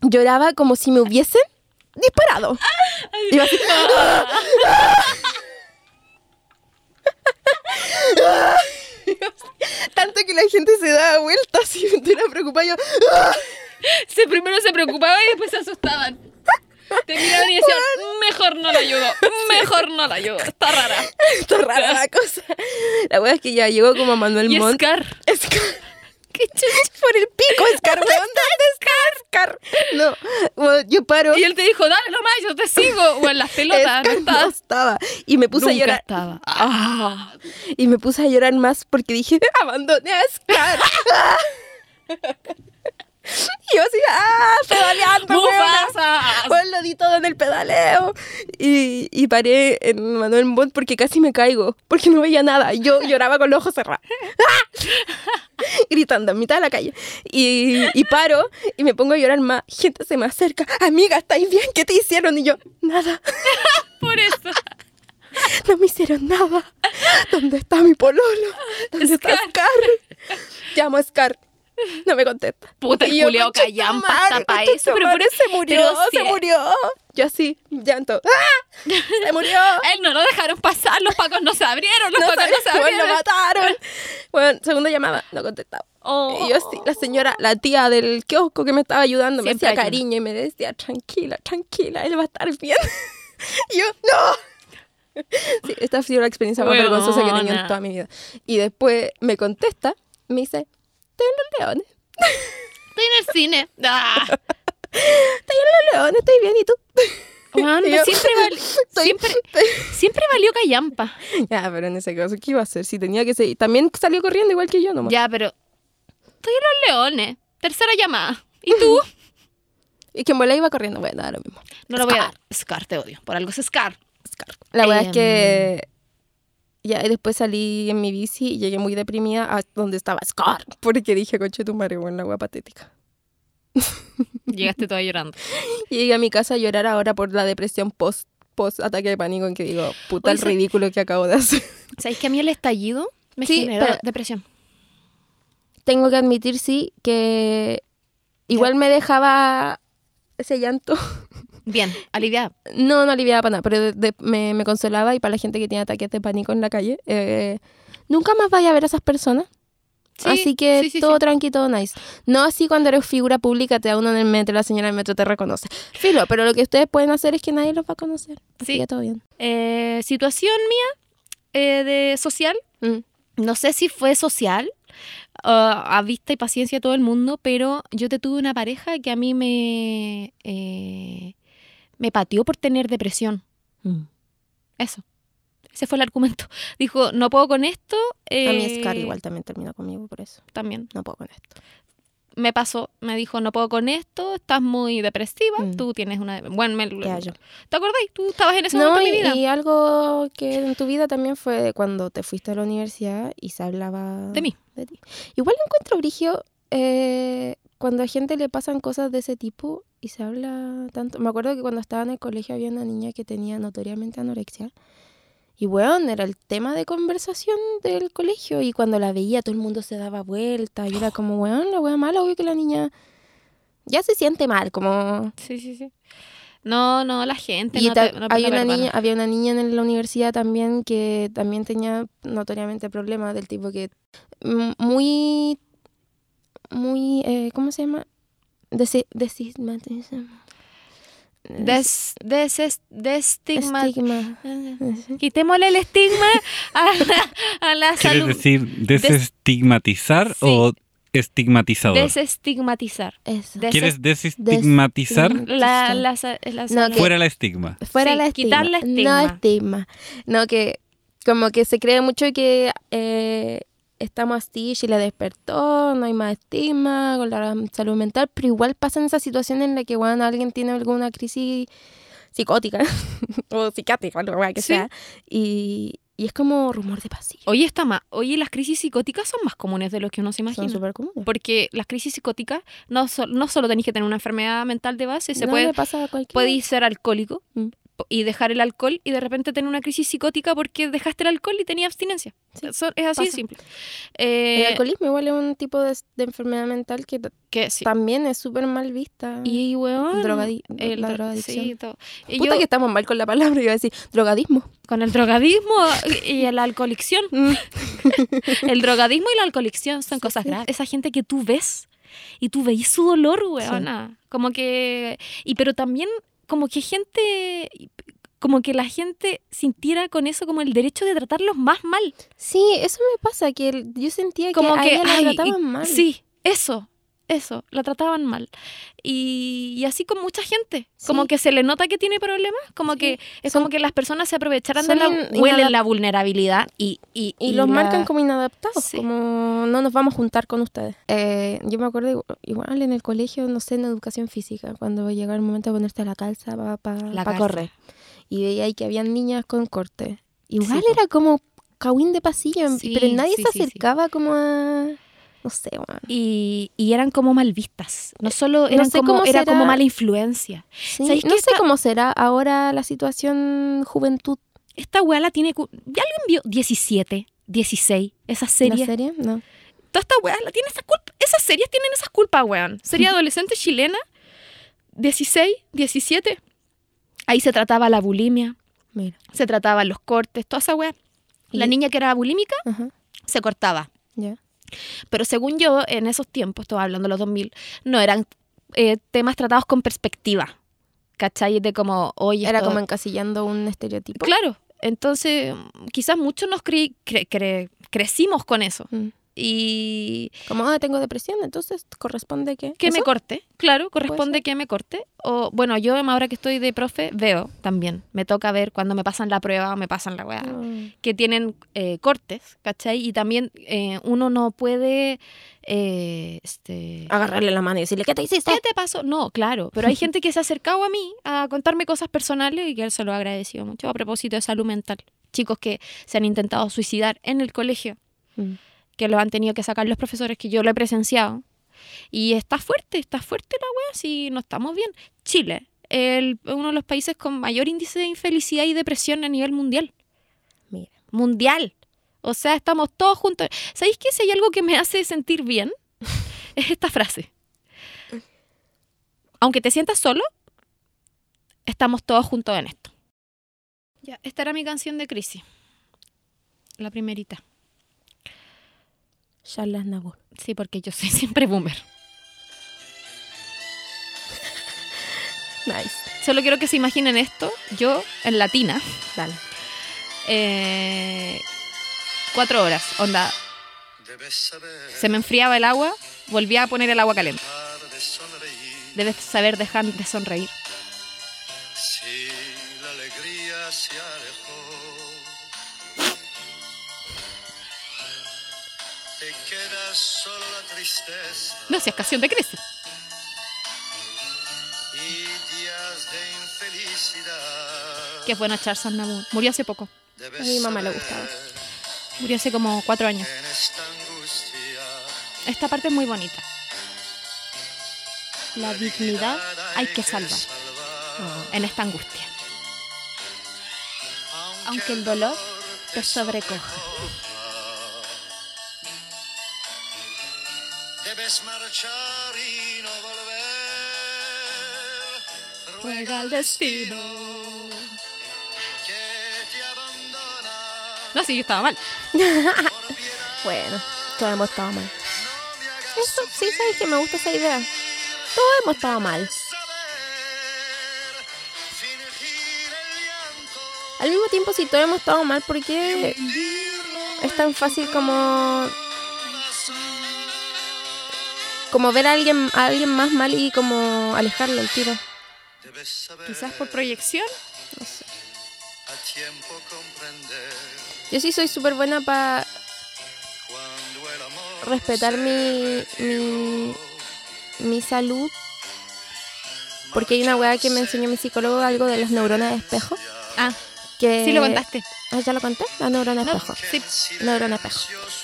lloraba como si me hubiesen disparado. Iba así, tanto que la gente se daba vuelta así, me preocupada. Yo,
Se, primero se preocupaban y después se asustaban. [LAUGHS] Te miraban y decían, mejor no la ayudo, [LAUGHS] mejor no la ayudo, está rara. [LAUGHS]
está rara la cosa. La wea es que ya llegó como Manuel
Y
Montt.
Scar,
Scar.
qué chucha.
Por el pico, Scar. ¿Dónde Scar? Scar. No, bueno, yo paro.
Y él te dijo, dale nomás, yo te sigo. O en las pelotas, no
Scar no
estás.
estaba. Y me puse a
Nunca
llorar.
estaba. Ah.
Y me puse a llorar más porque dije, abandoné a Scar. [LAUGHS] y yo así, ¡ah! Pedaleando, weona.
¡Mufasa!
Pues lo di todo en el pedaleo. Y, y paré en Manuel Montt porque casi me caigo, porque no veía nada. Yo lloraba con los ojos cerrados. [LAUGHS] Gritando en mitad de la calle. Y, y paro y me pongo a llorar más. Gente se me acerca. Amiga, ¿estáis bien? ¿Qué te hicieron? Y yo, nada. [LAUGHS]
Por eso.
No me hicieron nada. ¿Dónde está mi pololo? ¿Dónde está
Scar.
Scar? Llamo a Scar. [LAUGHS] No me contesta.
Puta, el
Y yo,
culiao
"Concha tu
callampa
madre,
está pa'
concha
eso, pero
se murió,
pero
se
si-
murió. Yo así, llanto. ¡Ah! Se murió. [LAUGHS]
Él no lo dejaron pasar, los pacos no se abrieron, los
No
pacos no se
bueno,
abrieron.
lo mataron. [LAUGHS] Bueno, segunda llamada, no contestaba.
Oh.
Y yo sí, la señora, la tía del kiosco que me estaba ayudando, me
Siempre
hacía cariño y me decía, tranquila, tranquila, él va a estar bien. y yo, no. Sí, esta ha sido la experiencia más vergonzosa que he tenido en toda mi vida. Y después me contesta, me dice, estoy en los leones,
Estoy en el cine. Ah.
estoy en los leones, estoy bien, ¿y tú?
Weón,
Y yo,
siempre, vali-
estoy-
siempre, siempre valió callampa.
Ya, pero en ese caso, ¿qué iba a hacer? Si tenía que seguir. También salió corriendo igual que yo nomás.
Ya, pero estoy en los leones. Tercera llamada. ¿Y tú? [LAUGHS]
Y que en bola iba corriendo, bueno, da lo mismo.
No lo voy a dar. Scar, te odio. Por algo es Scar.
Scar. La verdad
Em.
es que ya y después salí en mi bici y llegué muy deprimida a donde estaba Scar. Porque dije, coche tu madre, bueno, la wea patética. [LAUGHS]
Llegaste toda llorando.
Llegué a mi casa a llorar ahora por la depresión post, post ataque de pánico en que digo, puta
Oye,
el
¿sabes-
ridículo que acabo de hacer. [LAUGHS]
¿Sabéis que a mí el estallido me
Sí,
generó depresión?
Tengo que admitir, sí, que igual me dejaba ese llanto. [LAUGHS]
Bien, aliviada.
No, no aliviaba para nada, pero de- de- me, me consolaba y para la gente que tiene ataques de pánico en la calle, eh, nunca más vaya a ver a esas personas.
Sí,
así que
sí, sí,
todo tranqui, todo nice. No así cuando eres figura pública, te da uno en el metro, la señora del metro te reconoce. Filo, pero lo que ustedes pueden hacer es que nadie los va a conocer. Así
Sí.
que todo bien.
Eh, situación mía eh, de social.
Mm.
No sé si fue social, ah, a vista y paciencia de todo el mundo, pero yo te tuve una pareja que a mí me, eh, me pateó por tener depresión. Eso. Ese fue el argumento. [LAUGHS] Dijo, no puedo con esto.
A mí
eh,
Scar igual también terminó conmigo por eso.
También.
No puedo con esto.
Me pasó, me dijo, no puedo con esto, estás muy depresiva,
Mm.
tú tienes una... Bueno, me-
Ya, yo.
¿te acordáis? Tú estabas en ese
No,
momento de mi vida.
y algo que en tu vida también fue cuando te fuiste a la universidad y se hablaba
De mí.
de ti. Igual encuentro brigio eh, cuando a gente le pasan cosas de ese tipo y se habla tanto. Me acuerdo que cuando estaba en el colegio había una niña que tenía notoriamente anorexia. Y bueno, era el tema de conversación del colegio. Y cuando la veía, todo el mundo se daba vuelta. Y era como, weón, la wea mala, obvio que la niña ya se siente mal. Como.
Sí, sí, sí. No, no, la gente.
Y
no te- no
hay una niña, había una niña en la universidad también que también tenía notoriamente problemas del tipo que mm, muy, muy, eh, ¿cómo se llama? Desi-.
Des, des, destigma-
Estigma.
Quitémosle el estigma a la, a la
¿Quieres
salud.
decir desestigmatizar o estigmatizador?
Desestigmatizar.
Eso.
¿Quieres desestigmatizar?
Desestigma-
La, la, sa- la
No,
salud.
que-
Fuera la estigma.
Fuera
Sí,
la estigma.
quitar la estigma.
No estigma. No, que como que se cree mucho que eh, estamos así, Chile despertó, no hay más estigma con la salud mental, pero igual pasan esas situaciones en las que bueno, alguien tiene alguna crisis psicótica [LAUGHS] o psiquiátrica, lo que
Sí.
sea, y, y es como rumor de pasillo.
Oye, está más. Oye, las crisis psicóticas son más comunes de lo que uno se
Son
imagina.
súper comunes.
Porque las crisis psicóticas no, so- no solo tenéis que tener una enfermedad mental de base, se
No
puede,
le pasa a
podéis ser alcohólico
Mm.
Y dejar el alcohol y de repente tener una crisis psicótica porque dejaste el alcohol y tenías abstinencia.
Sí,
Eso es así de simple.
El
Eh,
alcoholismo igual es un tipo de, de enfermedad mental que
que sí.
también es súper mal vista.
Y, weón,
Drogadi-
el
la
dro-
drogadicción.
sí, todo. Y
Puta
yo,
que estamos mal con la palabra, iba a decir drogadismo.
con el drogadismo y la alcoholicción.
Mm. [LAUGHS]
El drogadismo y la alcoholicción son cosas graves. Esa gente que tú ves y tú veis su dolor, weona. Como que. Y pero también, como que gente. Como que la gente sintiera con eso como el derecho de tratarlos más mal.
Sí, eso me pasa, que yo sentía
Como
que, a
que.
ella la
ay,
trataban mal.
Sí, eso. Eso, la trataban mal. Y, y así con mucha gente. Como que se le nota que tiene problemas. Como
Sí.
que es
Son-
como que las personas se aprovecharan de la. huelen la vulnerabilidad y. Y,
Y, los
la-
marcan como inadaptados,
Sí.
como no nos vamos a juntar con ustedes. Eh, yo me acuerdo igu- igual en el colegio, no sé, en educación física, cuando llegaba el momento de ponerte la calza para
La calza.
correr. Y veía ahí que habían niñas con corte. Igual era como cagüín de pasillo, pero nadie se acercaba como a... No sé, weón.
y, y eran como mal vistas. No solo eran
sé
como,
cómo
era
será.
como mala influencia.
Sí,
¿Sabéis
no sé
esta-
cómo será ahora la situación juventud
Esta weá la tiene. ¿Ya alguien vio 17, 16? Esa serie.
la serie? No.
Toda esta weá la tiene esa culpa. Esas series tienen esas culpas, weón. Serie [LAUGHS] adolescente chilena, 16, 17. Ahí se trataba la bulimia,
Mira.
se trataban los cortes, toda esa weá. La niña que era bulímica
Ajá.
se cortaba.
Ya.
Pero según yo, en esos tiempos, estoy hablando de los 2000, no eran eh, temas tratados con perspectiva. ¿Cachai? De como, oye,
Era
esto-
como encasillando un estereotipo.
Claro, entonces quizás muchos nos cre- cre- cre- crecimos con eso.
Mm.
Y
Como, ah, tengo depresión, entonces corresponde que...
que me
¿Eso?
corte, claro, corresponde que me corte. O bueno, yo ahora que estoy de profe veo también, me toca ver cuando me pasan la prueba o me pasan la weá,
Mm.
que tienen eh, cortes, ¿cachai? Y también eh, uno no puede... eh, este,
Agarrarle la mano y decirle, ¿qué te hiciste?
¿Qué te pasó? No, claro, pero hay gente que se ha acercado a mí a contarme cosas personales y que él se lo ha agradecido mucho a propósito de salud mental. Chicos que se han intentado suicidar en el colegio,
Mm.
Que lo han tenido que sacar los profesores, que yo lo he presenciado. Y está fuerte, está fuerte la wea, si no estamos bien. Chile, el, uno de los países con mayor índice de infelicidad y depresión a nivel mundial.
Mira.
Mundial. O sea, estamos todos juntos. ¿Sabéis que si hay algo que me hace sentir bien? [LAUGHS] Es esta frase. Aunque te sientas solo, estamos todos juntos en esto. Ya, esta era mi canción de crisis. La primerita.
Charles Aznavour.
Sí, porque yo soy [LAUGHS] siempre boomer. [LAUGHS]
Nice.
Solo quiero que se imaginen esto, yo en latina,
Dale.
eh, cuatro horas, onda, se me enfriaba el agua, volvía a poner el agua caliente. Debes saber dejar de sonreír. Es canción de crisis.
y días de infelicidad.
Que es bueno Charles Aznavour. Murió hace poco.
A mi mamá le gustaba.
Murió hace como cuatro años.
Esta
parte es muy bonita. La dignidad hay que salvar
salvar,
en esta angustia. Aunque el dolor te sobrecoja.
Marchar y no volver.
Ruega al destino.
que te abandona.
No, sí, yo estaba mal.
Bueno, todos hemos estado mal. Eso sí, sabes que me gusta esa idea. Todos hemos estado mal. Al mismo tiempo, si todos hemos estado mal, ¿por qué es tan fácil como como ver a alguien a alguien más mal y como alejarlo el tiro?
Quizás por proyección.
tiempo comprender
Yo sí soy súper buena para respetar mi, mi mi salud porque hay una weá que me enseñó mi psicólogo algo de las neuronas de espejo
Ah,
que
sí lo contaste.
Ah, ya lo conté, la neurona
No,
espejo.
sí,
Neurona espejo.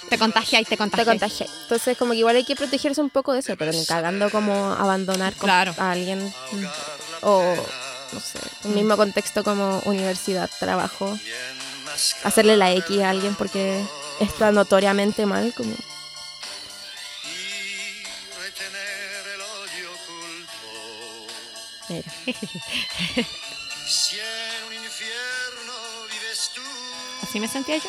te contagias y te
Te
contagias.
contagié. Entonces, como que igual hay que protegerse un poco de eso, pero ni cagando como abandonar con-
Claro.
a alguien. O, no sé, el mismo contexto como universidad, trabajo. Hacerle la X a alguien porque está notoriamente mal. Como... [LAUGHS] Mira. [LAUGHS]
Así me sentía yo.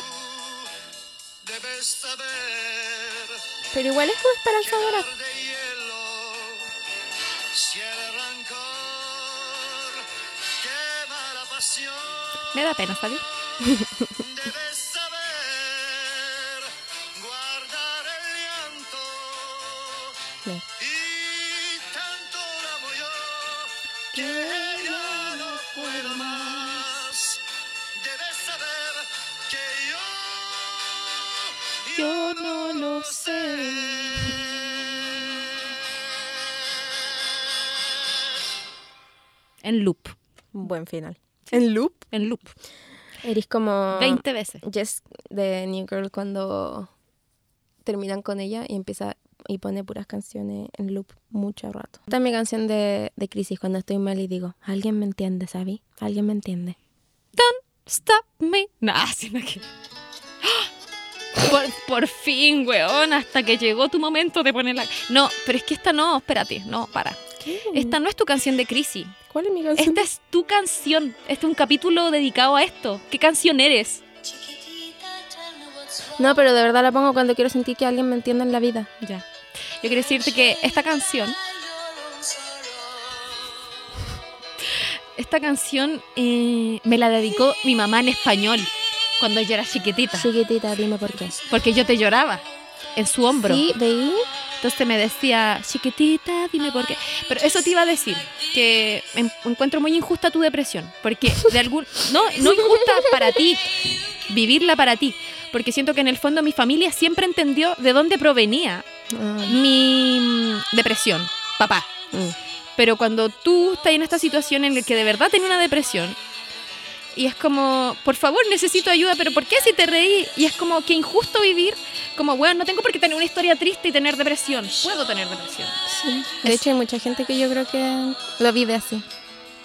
Pero igual es como esperanzadora.
Me da pena, [LAUGHS]
debes
En loop.
Buen final. En loop.
En loop.
Eres como
20 veces.
Jess de New Girl cuando terminan con ella y empieza y pone puras canciones en loop mucho rato. Esta es mi canción de, de crisis cuando estoy mal y digo, alguien me entiende, ¿sabes? Alguien me entiende.
Don't stop me. Nah, sí, no [LAUGHS] que-. Por, por fin, weón, hasta que llegó tu momento de ponerla. No, pero es que esta no, espérate, no, para.
¿Qué?
Esta no es tu canción de crisis.
¿Cuál es mi canción?
Esta es tu canción. Este es un capítulo dedicado a esto. ¿Qué canción eres?
No, pero de verdad la pongo cuando quiero sentir que alguien me entiende en la vida.
Ya. Yo quiero decirte que esta canción. Esta canción eh, me la dedicó mi mamá en español cuando yo era chiquitita.
Chiquitita, dime por qué.
Porque yo te lloraba en su hombro.
Sí, veí.
Entonces me decía, chiquitita, dime por qué. Pero eso te iba a decir, que en- encuentro muy injusta tu depresión. Porque de algún. No, no injusta para ti, vivirla para ti. Porque siento que en el fondo mi familia siempre entendió de dónde provenía
Ah,
mi depresión, papá.
mm.
Pero cuando tú estás en esta situación en la que de verdad tenés una depresión y es como, por favor, necesito ayuda, pero ¿por qué si te reí? Y es como que injusto vivir, como, bueno, no tengo por qué tener una historia triste y tener depresión. Puedo tener depresión.
Sí. De hecho, hay mucha gente que yo creo que lo vive así.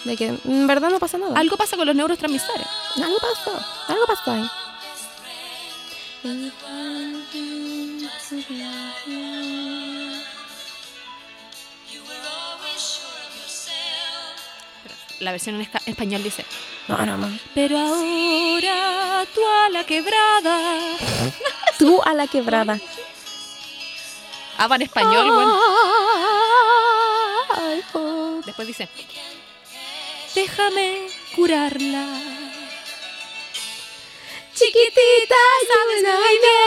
De que en verdad no pasa nada.
Algo pasa con los neurotransmisores.
Algo pasó. Algo pasó ahí.
La versión en español dice,
No, no, no.
pero ahora tú a la quebrada.
Tú a la quebrada.
Ava en español, bueno.
I hope-
Después dice, déjame curarla.
Chiquitita,
sabes muy
know.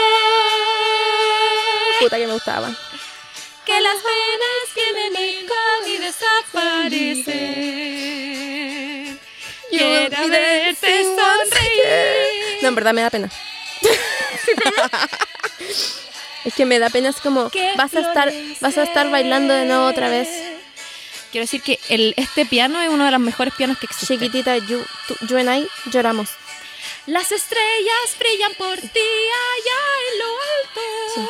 Puta que me gustaba.
Que las penas que me nican y desaparecen. Quiero verte sonreír.
No, en verdad me da pena. [LAUGHS] es que me da pena, es como vas a estar, vas a estar bailando de nuevo otra vez.
Quiero decir que el, este piano es uno de los mejores pianos que existen.
Chiquitita, you, tú- you and I lloramos.
Las estrellas brillan por ti allá en lo alto.
Sí.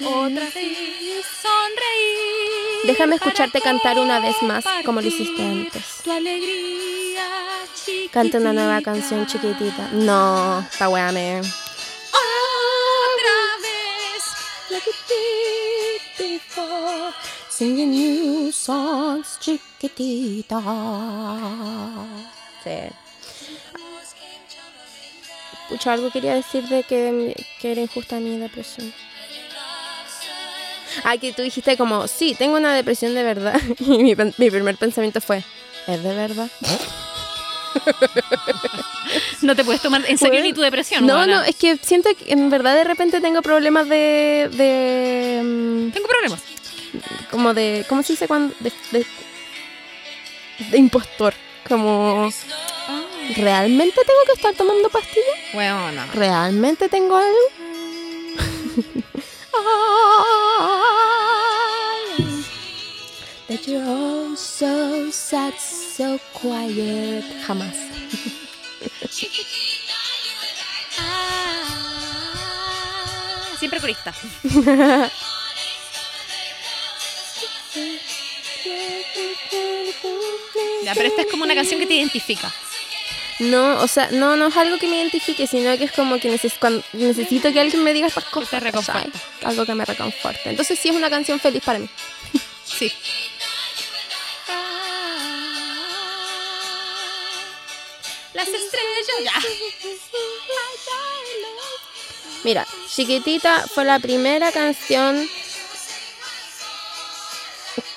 Otra vez sonreír.
Déjame escucharte cantar una vez más, como lo hiciste antes.
Tu alegría,
Canta una nueva canción chiquitita. No, esta weá me.
Otra vez.
Like it did before, singing new songs, chiquitita. Sí. Pucha, algo quería decir de que, que era injusta mi depresión. Ah, que tú dijiste como, sí, tengo una depresión de verdad. [LAUGHS] Y mi, mi primer pensamiento fue, ¿es de verdad? [LAUGHS]
No te puedes tomar en serio
Bueno,
ni tu depresión.
No, no, es que siento que en verdad de repente tengo problemas de... de mm,
Tengo problemas.
como de ¿cómo se dice cuando de, de, de impostor como realmente tengo que estar tomando pastillas
Huevona.
realmente tengo algo That you're so sad, so quiet. Jamás. [LAUGHS]
Siempre corista. Ya, pero esta es como una canción que te identifica.
No, o sea, no, no es algo que me identifique, sino que es como que neces- cuando- necesito que alguien me diga estas cosas.
te.
Algo que me reconforte. Entonces sí es una canción feliz para mí. [LAUGHS]
Sí. Las estrellas. Ya.
Mira, Chiquitita fue la primera canción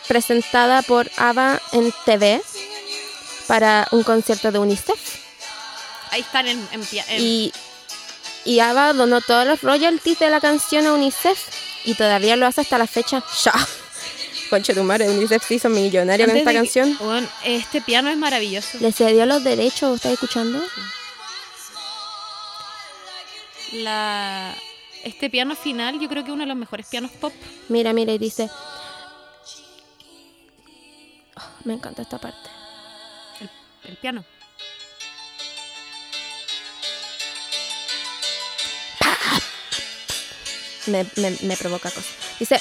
presentada por ABBA en TV para un concierto de UNICEF.
Ahí están en, en,
Y, y ABBA donó todos los royalties de la canción a UNICEF y todavía lo hace hasta la fecha. ¡Ya! [LAUGHS] Conche tu madre, UNICEF se hizo millonario con esta
que-
canción.
Bueno, este piano es maravilloso.
Le cedió los derechos, ¿estás escuchando?
La, este piano final yo creo que es uno de los mejores pianos pop.
Mira, mira, y dice... Oh, me encanta esta parte.
El piano.
Me, me- me provoca cosas. Dice,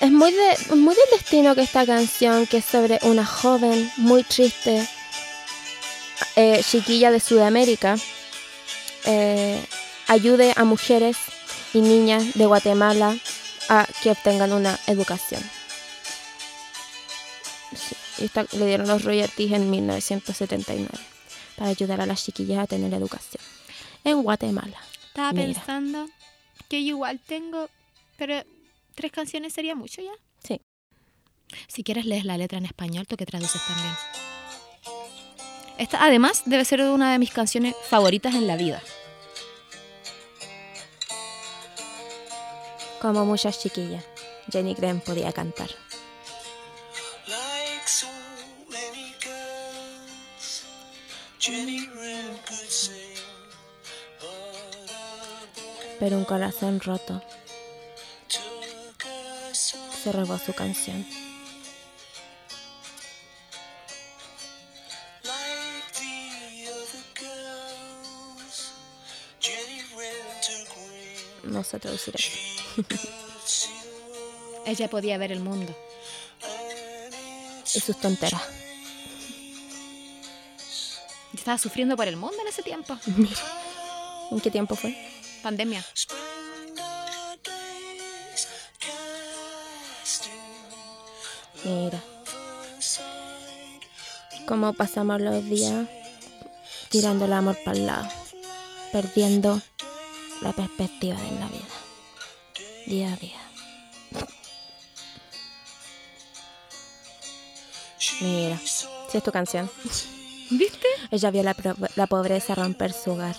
es muy, de, muy del destino que esta canción, que es sobre una joven muy triste, eh, chiquilla de Sudamérica, eh, ayude a mujeres y niñas de Guatemala a que obtengan una educación. Sí, y esta- le dieron los royalties en 1979 para ayudar a las chiquillas a tener educación en Guatemala.
Estaba
Mira.
pensando que yo igual tengo, pero tres canciones sería mucho ya.
Sí.
Si quieres lees la letra en español, tú que traduces también. Esta además debe ser una de mis canciones favoritas en la vida.
Como muchas chiquillas, Jenny Graham podía cantar. Pero un corazón roto se robó su canción. No sé traducir eso. [LAUGHS]
Ella podía ver el mundo.
Y sus tonteras.
Estaba sufriendo por el mundo en ese tiempo. [LAUGHS]
¿En qué tiempo fue?
Pandemia.
Mira, cómo pasamos los días tirando el amor para el lado, perdiendo la perspectiva de la vida. Día a día. Mira, si es tu canción.
¿Viste?
Ella vio la, la pobreza romper su hogar.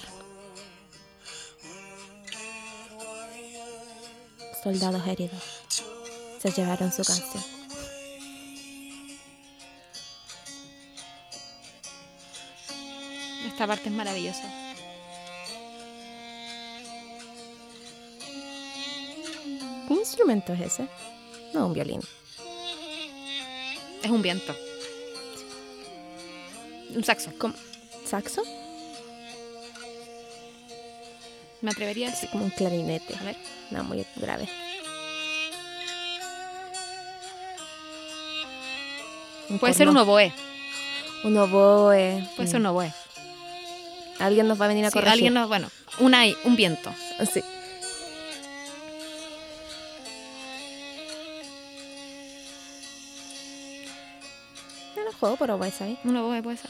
Soldados heridos se llevaron su canción.
Esta parte es maravillosa.
¿Qué instrumento es ese? No, un violín.
Es un viento. Un saxo.
¿Cómo? ¿Saxo?
Me atrevería a decir.
como un clarinete.
A ver.
No, muy grave. Un
Puede ser un oboe.
Un oboe.
Puede ser un oboe.
Alguien nos va a venir a
Sí,
corregir.
alguien no, bueno, una, un viento.
Sí. No lo juego por oboe, ¿sabes?
Un oboe puede ser.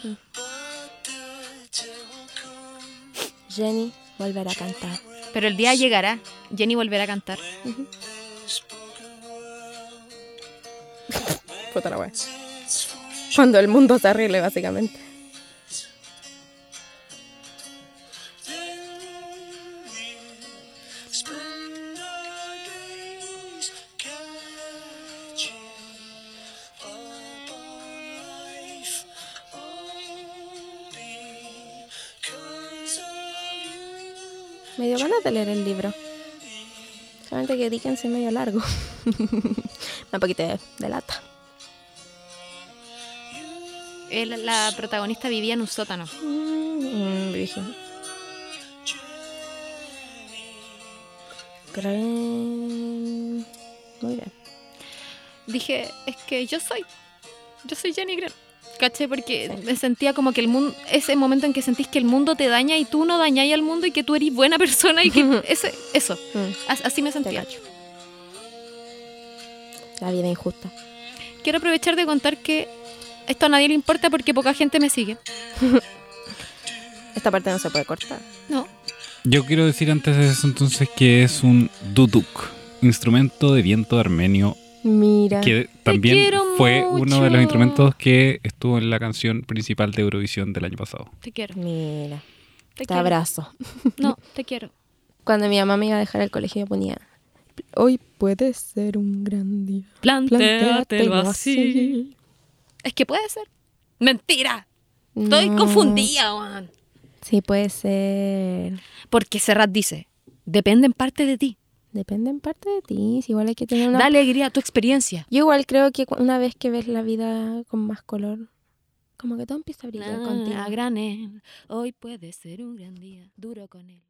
Jenny volverá a cantar.
Pero el día llegará. Jenny volverá a cantar. [LAUGHS]
Puta la wea. Cuando el mundo se arregle, básicamente. Leer el libro. Solamente que Dickens es medio largo. [LAUGHS] Un poquito de, de lata.
Él- la protagonista vivía en un sótano.
Mm, brígido. Creen- Muy bien.
Dije, es que yo soy. Yo soy Jenny Green. ¿Caché? Porque me sentía como que el mundo. Ese momento en que sentís que el mundo te daña y tú no dañáis al mundo y que tú eres buena persona y que. [LAUGHS] ese, eso.
Mm,
As- Así me sentía.
La vida injusta.
Quiero aprovechar de contar que esto a nadie le importa porque poca gente me sigue. [LAUGHS]
Esta parte no se puede cortar.
No.
Yo quiero decir antes de eso entonces que es un duduk, instrumento de viento armenio,
Mira.
que también fue uno de los instrumentos que estuvo en la canción principal de Eurovisión del año pasado.
Te quiero.
Mira.
Te,
Te
quiero.
abrazo. [LAUGHS]
No, te quiero.
Cuando mi mamá me iba a dejar al colegio yo ponía Hoy puede ser un gran día.
Plantéatelo así. Es que puede ser. Mentira. Estoy confundida, Juan.
Sí, puede ser.
Porque Serrat dice, depende en parte de ti.
Depende en parte de ti. Si igual hay que tener una.
Da alegría a tu experiencia.
Yo igual creo que una vez que ves la vida con más color, como que todo empieza a brillar contigo.
A granel, hoy puede ser un gran día. Duro con él.